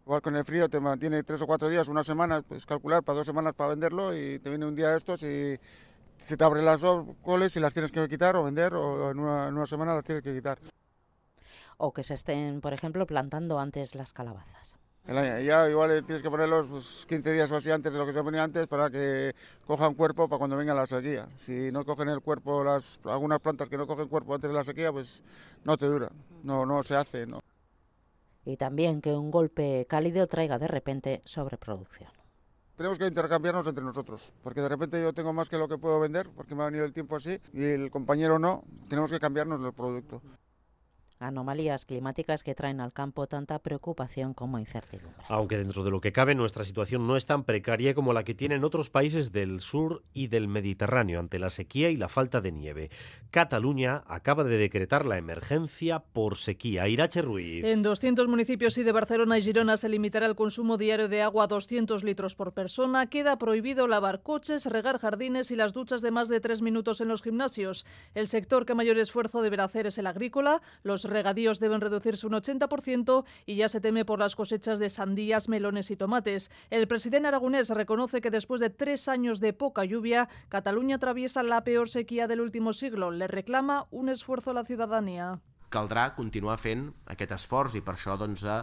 Igual con el frío te mantiene tres o cuatro días, una semana, pues calcular para dos semanas para venderlo y te viene un día de estos y se te abren las coles y las tienes que quitar o vender o en una, en una semana las tienes que quitar. O que se estén, por ejemplo, plantando antes las calabazas. Ya igual tienes que ponerlos pues, 15 días o así antes de lo que se ponía antes para que cojan cuerpo para cuando venga la sequía. Si no cogen el cuerpo, las, algunas plantas que no cogen cuerpo antes de la sequía, pues no te dura, no, no se hace. No. Y también que un golpe cálido traiga de repente sobreproducción. Tenemos que intercambiarnos entre nosotros, porque de repente yo tengo más que lo que puedo vender, porque me ha venido el tiempo así, y el compañero no, tenemos que cambiarnos el producto anomalías climáticas que traen al campo tanta preocupación como incertidumbre. Aunque dentro de lo que cabe nuestra situación no es tan precaria como la que tienen otros países del sur y del Mediterráneo ante la sequía y la falta de nieve. Cataluña acaba de decretar la emergencia por sequía. Irache Ruiz. En 200 municipios y de Barcelona y Girona se limitará el consumo diario de agua a 200 litros por persona. Queda prohibido lavar coches, regar jardines y las duchas de más de tres minutos en los gimnasios. El sector que mayor esfuerzo deberá hacer es el agrícola. Los regadíos deben reducirse un 80% y ya se teme por las cosechas de sandías, melones y tomates. El presidente aragonés reconoce que después de tres años de poca lluvia, Cataluña atraviesa la peor sequía del último siglo. Le reclama un esfuerzo a la ciudadanía. Caldrà continuar fent aquest esforç i per això doncs, eh,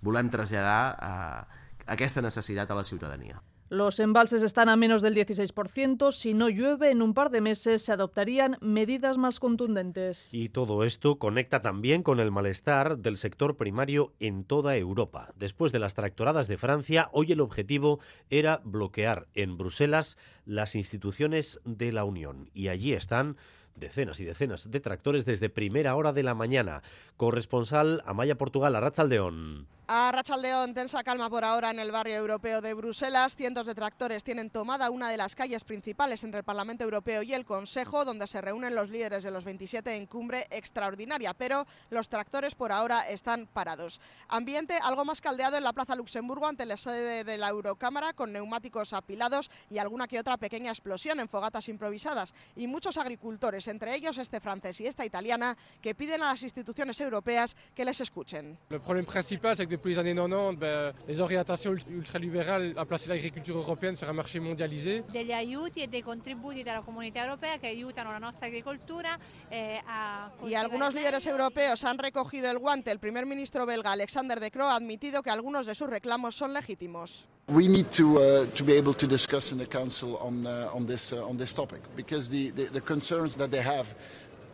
volem traslladar eh, aquesta necessitat a la ciutadania. Los embalses están a menos del 16%. Si no llueve en un par de meses, se adoptarían medidas más contundentes. Y todo esto conecta también con el malestar del sector primario en toda Europa. Después de las tractoradas de Francia, hoy el objetivo era bloquear en Bruselas las instituciones de la Unión. Y allí están decenas y decenas de tractores desde primera hora de la mañana. Corresponsal Amaya Portugal, Arrachaldeón. A Rachaldeón, tensa calma por ahora en el barrio europeo de Bruselas. Cientos de tractores tienen tomada una de las calles principales entre el Parlamento Europeo y el Consejo, donde se reúnen los líderes de los 27 en cumbre extraordinaria, pero los tractores por ahora están parados. Ambiente algo más caldeado en la Plaza Luxemburgo ante la sede de la Eurocámara, con neumáticos apilados y alguna que otra pequeña explosión en fogatas improvisadas. Y muchos agricultores, entre ellos este francés y esta italiana, que piden a las instituciones europeas que les escuchen. El problema principal es que depuis les années 90, ben, les orientations ultralibérales a placé l'agriculture européenne sur un marché mondialisé. Degli aiuti e dei contributi dalla comunità europea che aiutano la nostra agricoltura eh, a Y algunos líderes europeos han recogido el guante. El primer ministro belga Alexander De Croo ha admitido que algunos de sus reclamos son legítimos. We need to, uh, to be able to discuss in the Council on, uh, on, this, uh, on this topic because the, the, the concerns that they have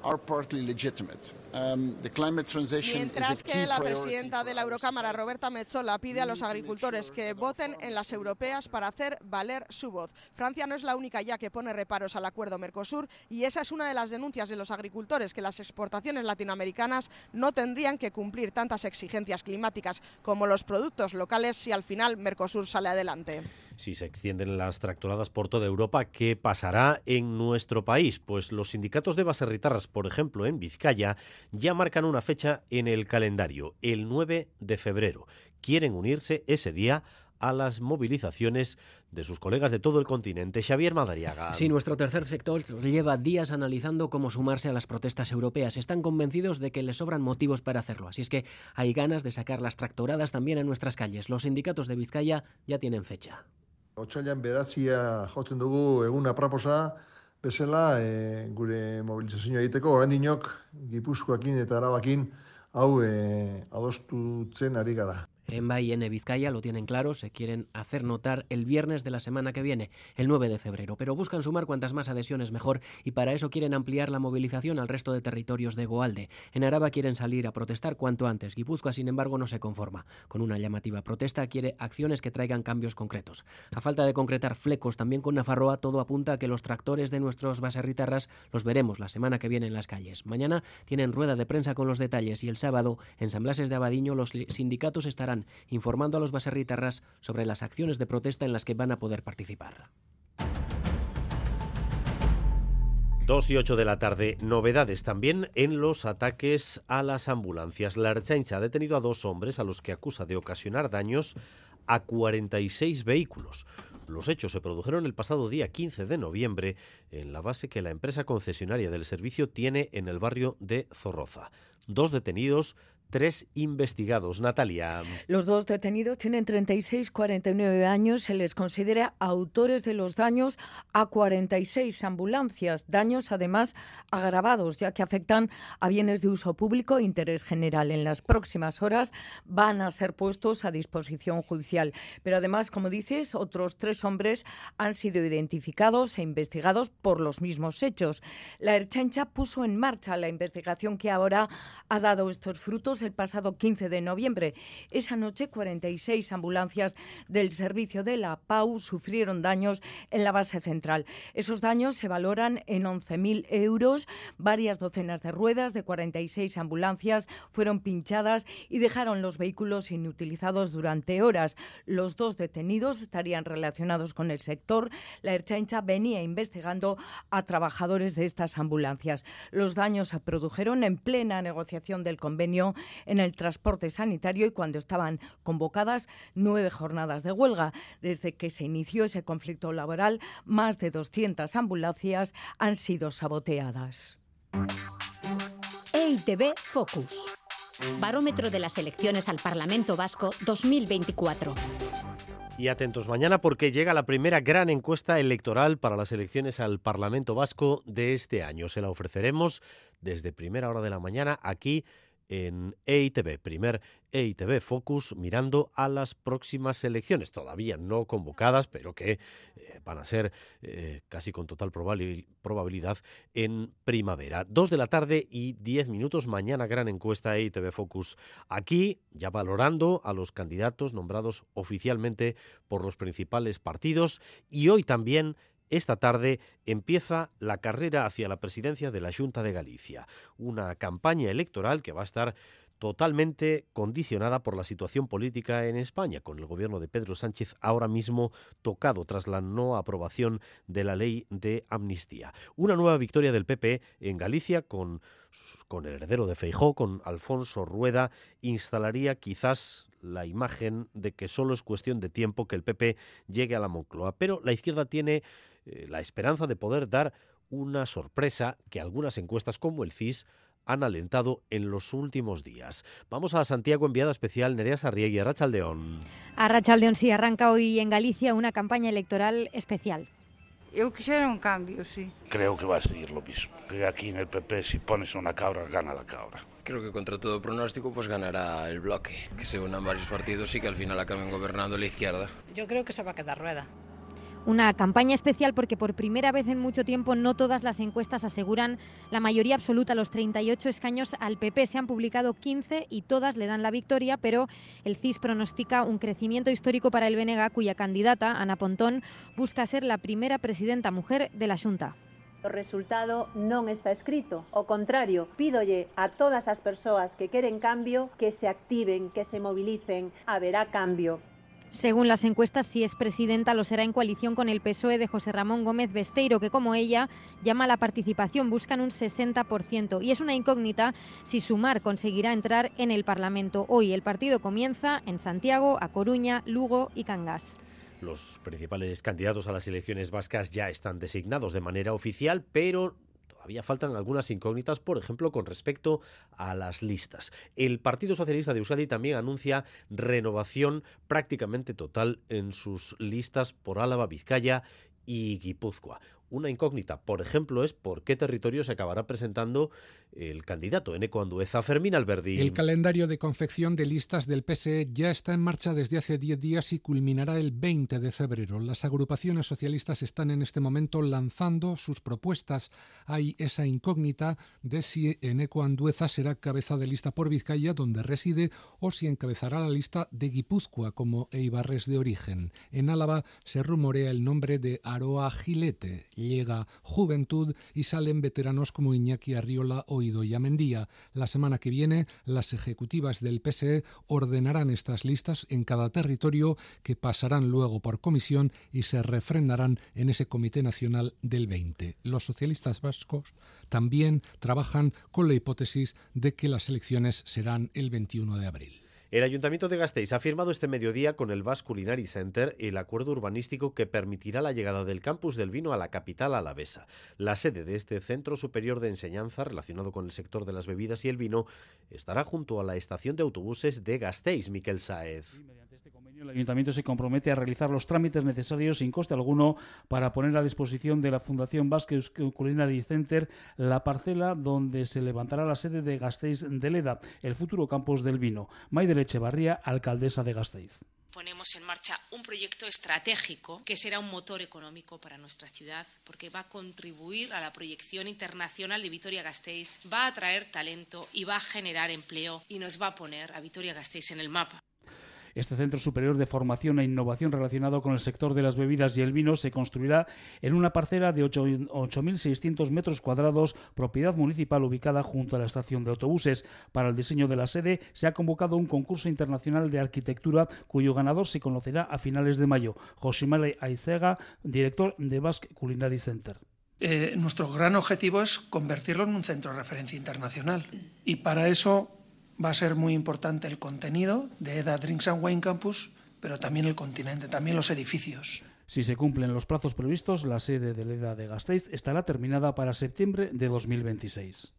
are partly legitimate. Um, the climate transition Mientras is a que la presidenta de la Eurocámara, Roberta Metsola, pide a los agricultores que voten en las europeas para hacer valer su voz. Francia no es la única ya que pone reparos al acuerdo Mercosur y esa es una de las denuncias de los agricultores, que las exportaciones latinoamericanas no tendrían que cumplir tantas exigencias climáticas como los productos locales si al final Mercosur sale adelante. Si se extienden las tractoradas por toda Europa, ¿qué pasará en nuestro país? Pues los sindicatos de baserritarras, por ejemplo, en Vizcaya, ya marcan una fecha en el calendario, el 9 de febrero. Quieren unirse ese día a las movilizaciones de sus colegas de todo el continente. Xavier Madariaga. Sí, nuestro tercer sector lleva días analizando cómo sumarse a las protestas europeas. Están convencidos de que les sobran motivos para hacerlo. Así es que hay ganas de sacar las tractoradas también en nuestras calles. Los sindicatos de Vizcaya ya tienen fecha. Otsailan beratzia jotzen dugu egun apraposa, bezala e, gure mobilizazioa egiteko, oraindik Gipuzkoakin eta Arabakin hau e, adostutzen ari gara. En Bahía y en Vizcaya lo tienen claro, se quieren hacer notar el viernes de la semana que viene, el 9 de febrero, pero buscan sumar cuantas más adhesiones mejor y para eso quieren ampliar la movilización al resto de territorios de Goalde. En Araba quieren salir a protestar cuanto antes. Guipúzcoa, sin embargo, no se conforma. Con una llamativa protesta quiere acciones que traigan cambios concretos. A falta de concretar flecos también con Nafarroa, todo apunta a que los tractores de nuestros baserritarras los veremos la semana que viene en las calles. Mañana tienen rueda de prensa con los detalles y el sábado en San de Abadiño los sindicatos estarán informando a los baserritarras sobre las acciones de protesta en las que van a poder participar. 2 y 8 de la tarde. Novedades también en los ataques a las ambulancias. La Archancha ha detenido a dos hombres a los que acusa de ocasionar daños a 46 vehículos. Los hechos se produjeron el pasado día 15 de noviembre en la base que la empresa concesionaria del servicio tiene en el barrio de Zorroza. Dos detenidos tres investigados. Natalia. Los dos detenidos tienen 36 49 años. Se les considera autores de los daños a 46 ambulancias. Daños, además, agravados, ya que afectan a bienes de uso público e interés general. En las próximas horas van a ser puestos a disposición judicial. Pero además, como dices, otros tres hombres han sido identificados e investigados por los mismos hechos. La Erchancha puso en marcha la investigación que ahora ha dado estos frutos el pasado 15 de noviembre. Esa noche, 46 ambulancias del servicio de la PAU sufrieron daños en la base central. Esos daños se valoran en 11.000 euros. Varias docenas de ruedas de 46 ambulancias fueron pinchadas y dejaron los vehículos inutilizados durante horas. Los dos detenidos estarían relacionados con el sector. La Erchancha venía investigando a trabajadores de estas ambulancias. Los daños se produjeron en plena negociación del convenio en el transporte sanitario y cuando estaban convocadas nueve jornadas de huelga. Desde que se inició ese conflicto laboral, más de 200 ambulancias han sido saboteadas. EITB Focus. Barómetro de las elecciones al Parlamento Vasco 2024. Y atentos mañana porque llega la primera gran encuesta electoral para las elecciones al Parlamento Vasco de este año. Se la ofreceremos desde primera hora de la mañana aquí en EITV, primer EITV Focus, mirando a las próximas elecciones, todavía no convocadas, pero que eh, van a ser eh, casi con total probabilidad en primavera. Dos de la tarde y diez minutos, mañana gran encuesta EITV Focus. Aquí, ya valorando a los candidatos nombrados oficialmente por los principales partidos y hoy también esta tarde empieza la carrera hacia la presidencia de la Junta de Galicia, una campaña electoral que va a estar totalmente condicionada por la situación política en España, con el gobierno de Pedro Sánchez ahora mismo tocado tras la no aprobación de la ley de amnistía. Una nueva victoria del PP en Galicia con, con el heredero de Feijó, con Alfonso Rueda, instalaría quizás la imagen de que solo es cuestión de tiempo que el PP llegue a la Moncloa. Pero la izquierda tiene eh, la esperanza de poder dar una sorpresa que algunas encuestas como el CIS han alentado en los últimos días. Vamos a Santiago, enviada especial Nerea Sarriegui, a Rachaldeón. A Rachaldeón sí arranca hoy en Galicia una campaña electoral especial. Yo quisiera un cambio, sí. Creo que va a seguir lo mismo. Que aquí en el PP, si pones una cabra, gana la cabra. Creo que contra todo pronóstico, pues ganará el bloque. Que se unan varios partidos y que al final acaben gobernando la izquierda. Yo creo que se va a quedar rueda. Una campaña especial porque por primera vez en mucho tiempo no todas las encuestas aseguran la mayoría absoluta, los 38 escaños al PP. Se han publicado 15 y todas le dan la victoria, pero el CIS pronostica un crecimiento histórico para el BNG, cuya candidata, Ana Pontón, busca ser la primera presidenta mujer de la Junta. O resultado non está escrito. O contrario, pídolle a todas as persoas que queren cambio que se activen, que se movilicen. Haberá cambio. Según las encuestas, si es presidenta, lo será en coalición con el PSOE de José Ramón Gómez Besteiro, que como ella llama a la participación, buscan un 60%. Y es una incógnita si Sumar conseguirá entrar en el Parlamento. Hoy el partido comienza en Santiago, A Coruña, Lugo y Cangas. Los principales candidatos a las elecciones vascas ya están designados de manera oficial, pero Todavía faltan algunas incógnitas, por ejemplo, con respecto a las listas. El Partido Socialista de Euskadi también anuncia renovación prácticamente total en sus listas por Álava, Vizcaya y Guipúzcoa. Una incógnita, por ejemplo, es por qué territorio se acabará presentando el candidato Eneco Andueza, Fermín Alberdi. El calendario de confección de listas del PSE ya está en marcha desde hace 10 días y culminará el 20 de febrero. Las agrupaciones socialistas están en este momento lanzando sus propuestas. Hay esa incógnita de si Eneco Andueza será cabeza de lista por Vizcaya, donde reside, o si encabezará la lista de Guipúzcoa como Eibarres de origen. En Álava se rumorea el nombre de Aroa Gilete llega Juventud y salen veteranos como Iñaki Arriola o Idoia Mendía. La semana que viene, las ejecutivas del PSE ordenarán estas listas en cada territorio que pasarán luego por comisión y se refrendarán en ese Comité Nacional del 20. Los socialistas vascos también trabajan con la hipótesis de que las elecciones serán el 21 de abril. El Ayuntamiento de Gasteiz ha firmado este mediodía con el Basque Culinary Center el acuerdo urbanístico que permitirá la llegada del campus del vino a la capital alavesa. La sede de este centro superior de enseñanza relacionado con el sector de las bebidas y el vino estará junto a la estación de autobuses de Gasteiz, Miquel Saez el Ayuntamiento se compromete a realizar los trámites necesarios sin coste alguno para poner a disposición de la Fundación Basque Culinary Center la parcela donde se levantará la sede de Gasteiz de Leda, el futuro campus del vino. Maider Echevarría, alcaldesa de Gasteiz ponemos en marcha un proyecto estratégico que será un motor económico para nuestra ciudad porque va a contribuir a la proyección internacional de Vitoria-Gasteiz, va a atraer talento y va a generar empleo y nos va a poner a Vitoria-Gasteiz en el mapa. Este centro superior de formación e innovación relacionado con el sector de las bebidas y el vino se construirá en una parcela de 8.600 metros cuadrados, propiedad municipal ubicada junto a la estación de autobuses. Para el diseño de la sede se ha convocado un concurso internacional de arquitectura cuyo ganador se conocerá a finales de mayo. Josimale Aizega, director de Basque Culinary Center. Eh, nuestro gran objetivo es convertirlo en un centro de referencia internacional y para eso va a ser muy importante el contenido de EDA Drinks and Wine Campus, pero también el continente, también los edificios. Si se cumplen los plazos previstos, la sede de la EDA de Gasteiz estará terminada para septiembre de 2026.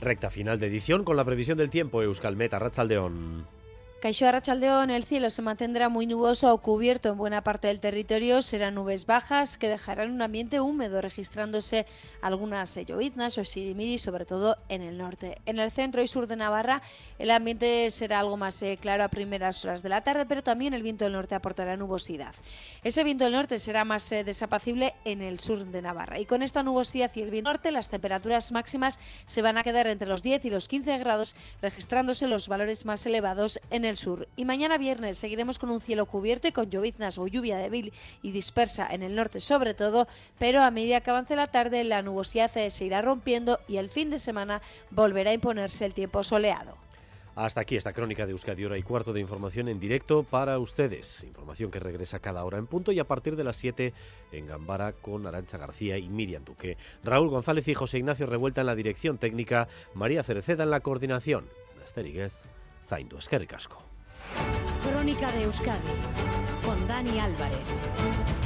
Recta final de edición con la previsión del tiempo Euskalmet Ratzaldeón. Caixo Arrachaldeón, el cielo se mantendrá muy nuboso o cubierto en buena parte del territorio. Serán nubes bajas que dejarán un ambiente húmedo, registrándose algunas lloviznas o sirimiri, sobre todo en el norte. En el centro y sur de Navarra, el ambiente será algo más eh, claro a primeras horas de la tarde, pero también el viento del norte aportará nubosidad. Ese viento del norte será más eh, desapacible en el sur de Navarra. Y con esta nubosidad y el viento norte, las temperaturas máximas se van a quedar entre los 10 y los 15 grados, registrándose los valores más elevados en el el sur. Y mañana viernes seguiremos con un cielo cubierto y con lloviznas o lluvia débil y dispersa en el norte sobre todo, pero a medida que avance la tarde la nubosidad se irá rompiendo y el fin de semana volverá a imponerse el tiempo soleado. Hasta aquí esta crónica de Euskadi Hora y cuarto de información en directo para ustedes. Información que regresa cada hora en punto y a partir de las 7 en Gambara con Arancha García y Miriam Duque. Raúl González y José Ignacio Revuelta en la dirección técnica, María Cereceda en la coordinación. Zaindu eskerrik asko. Crónica de Euskadi con Dani Álvarez.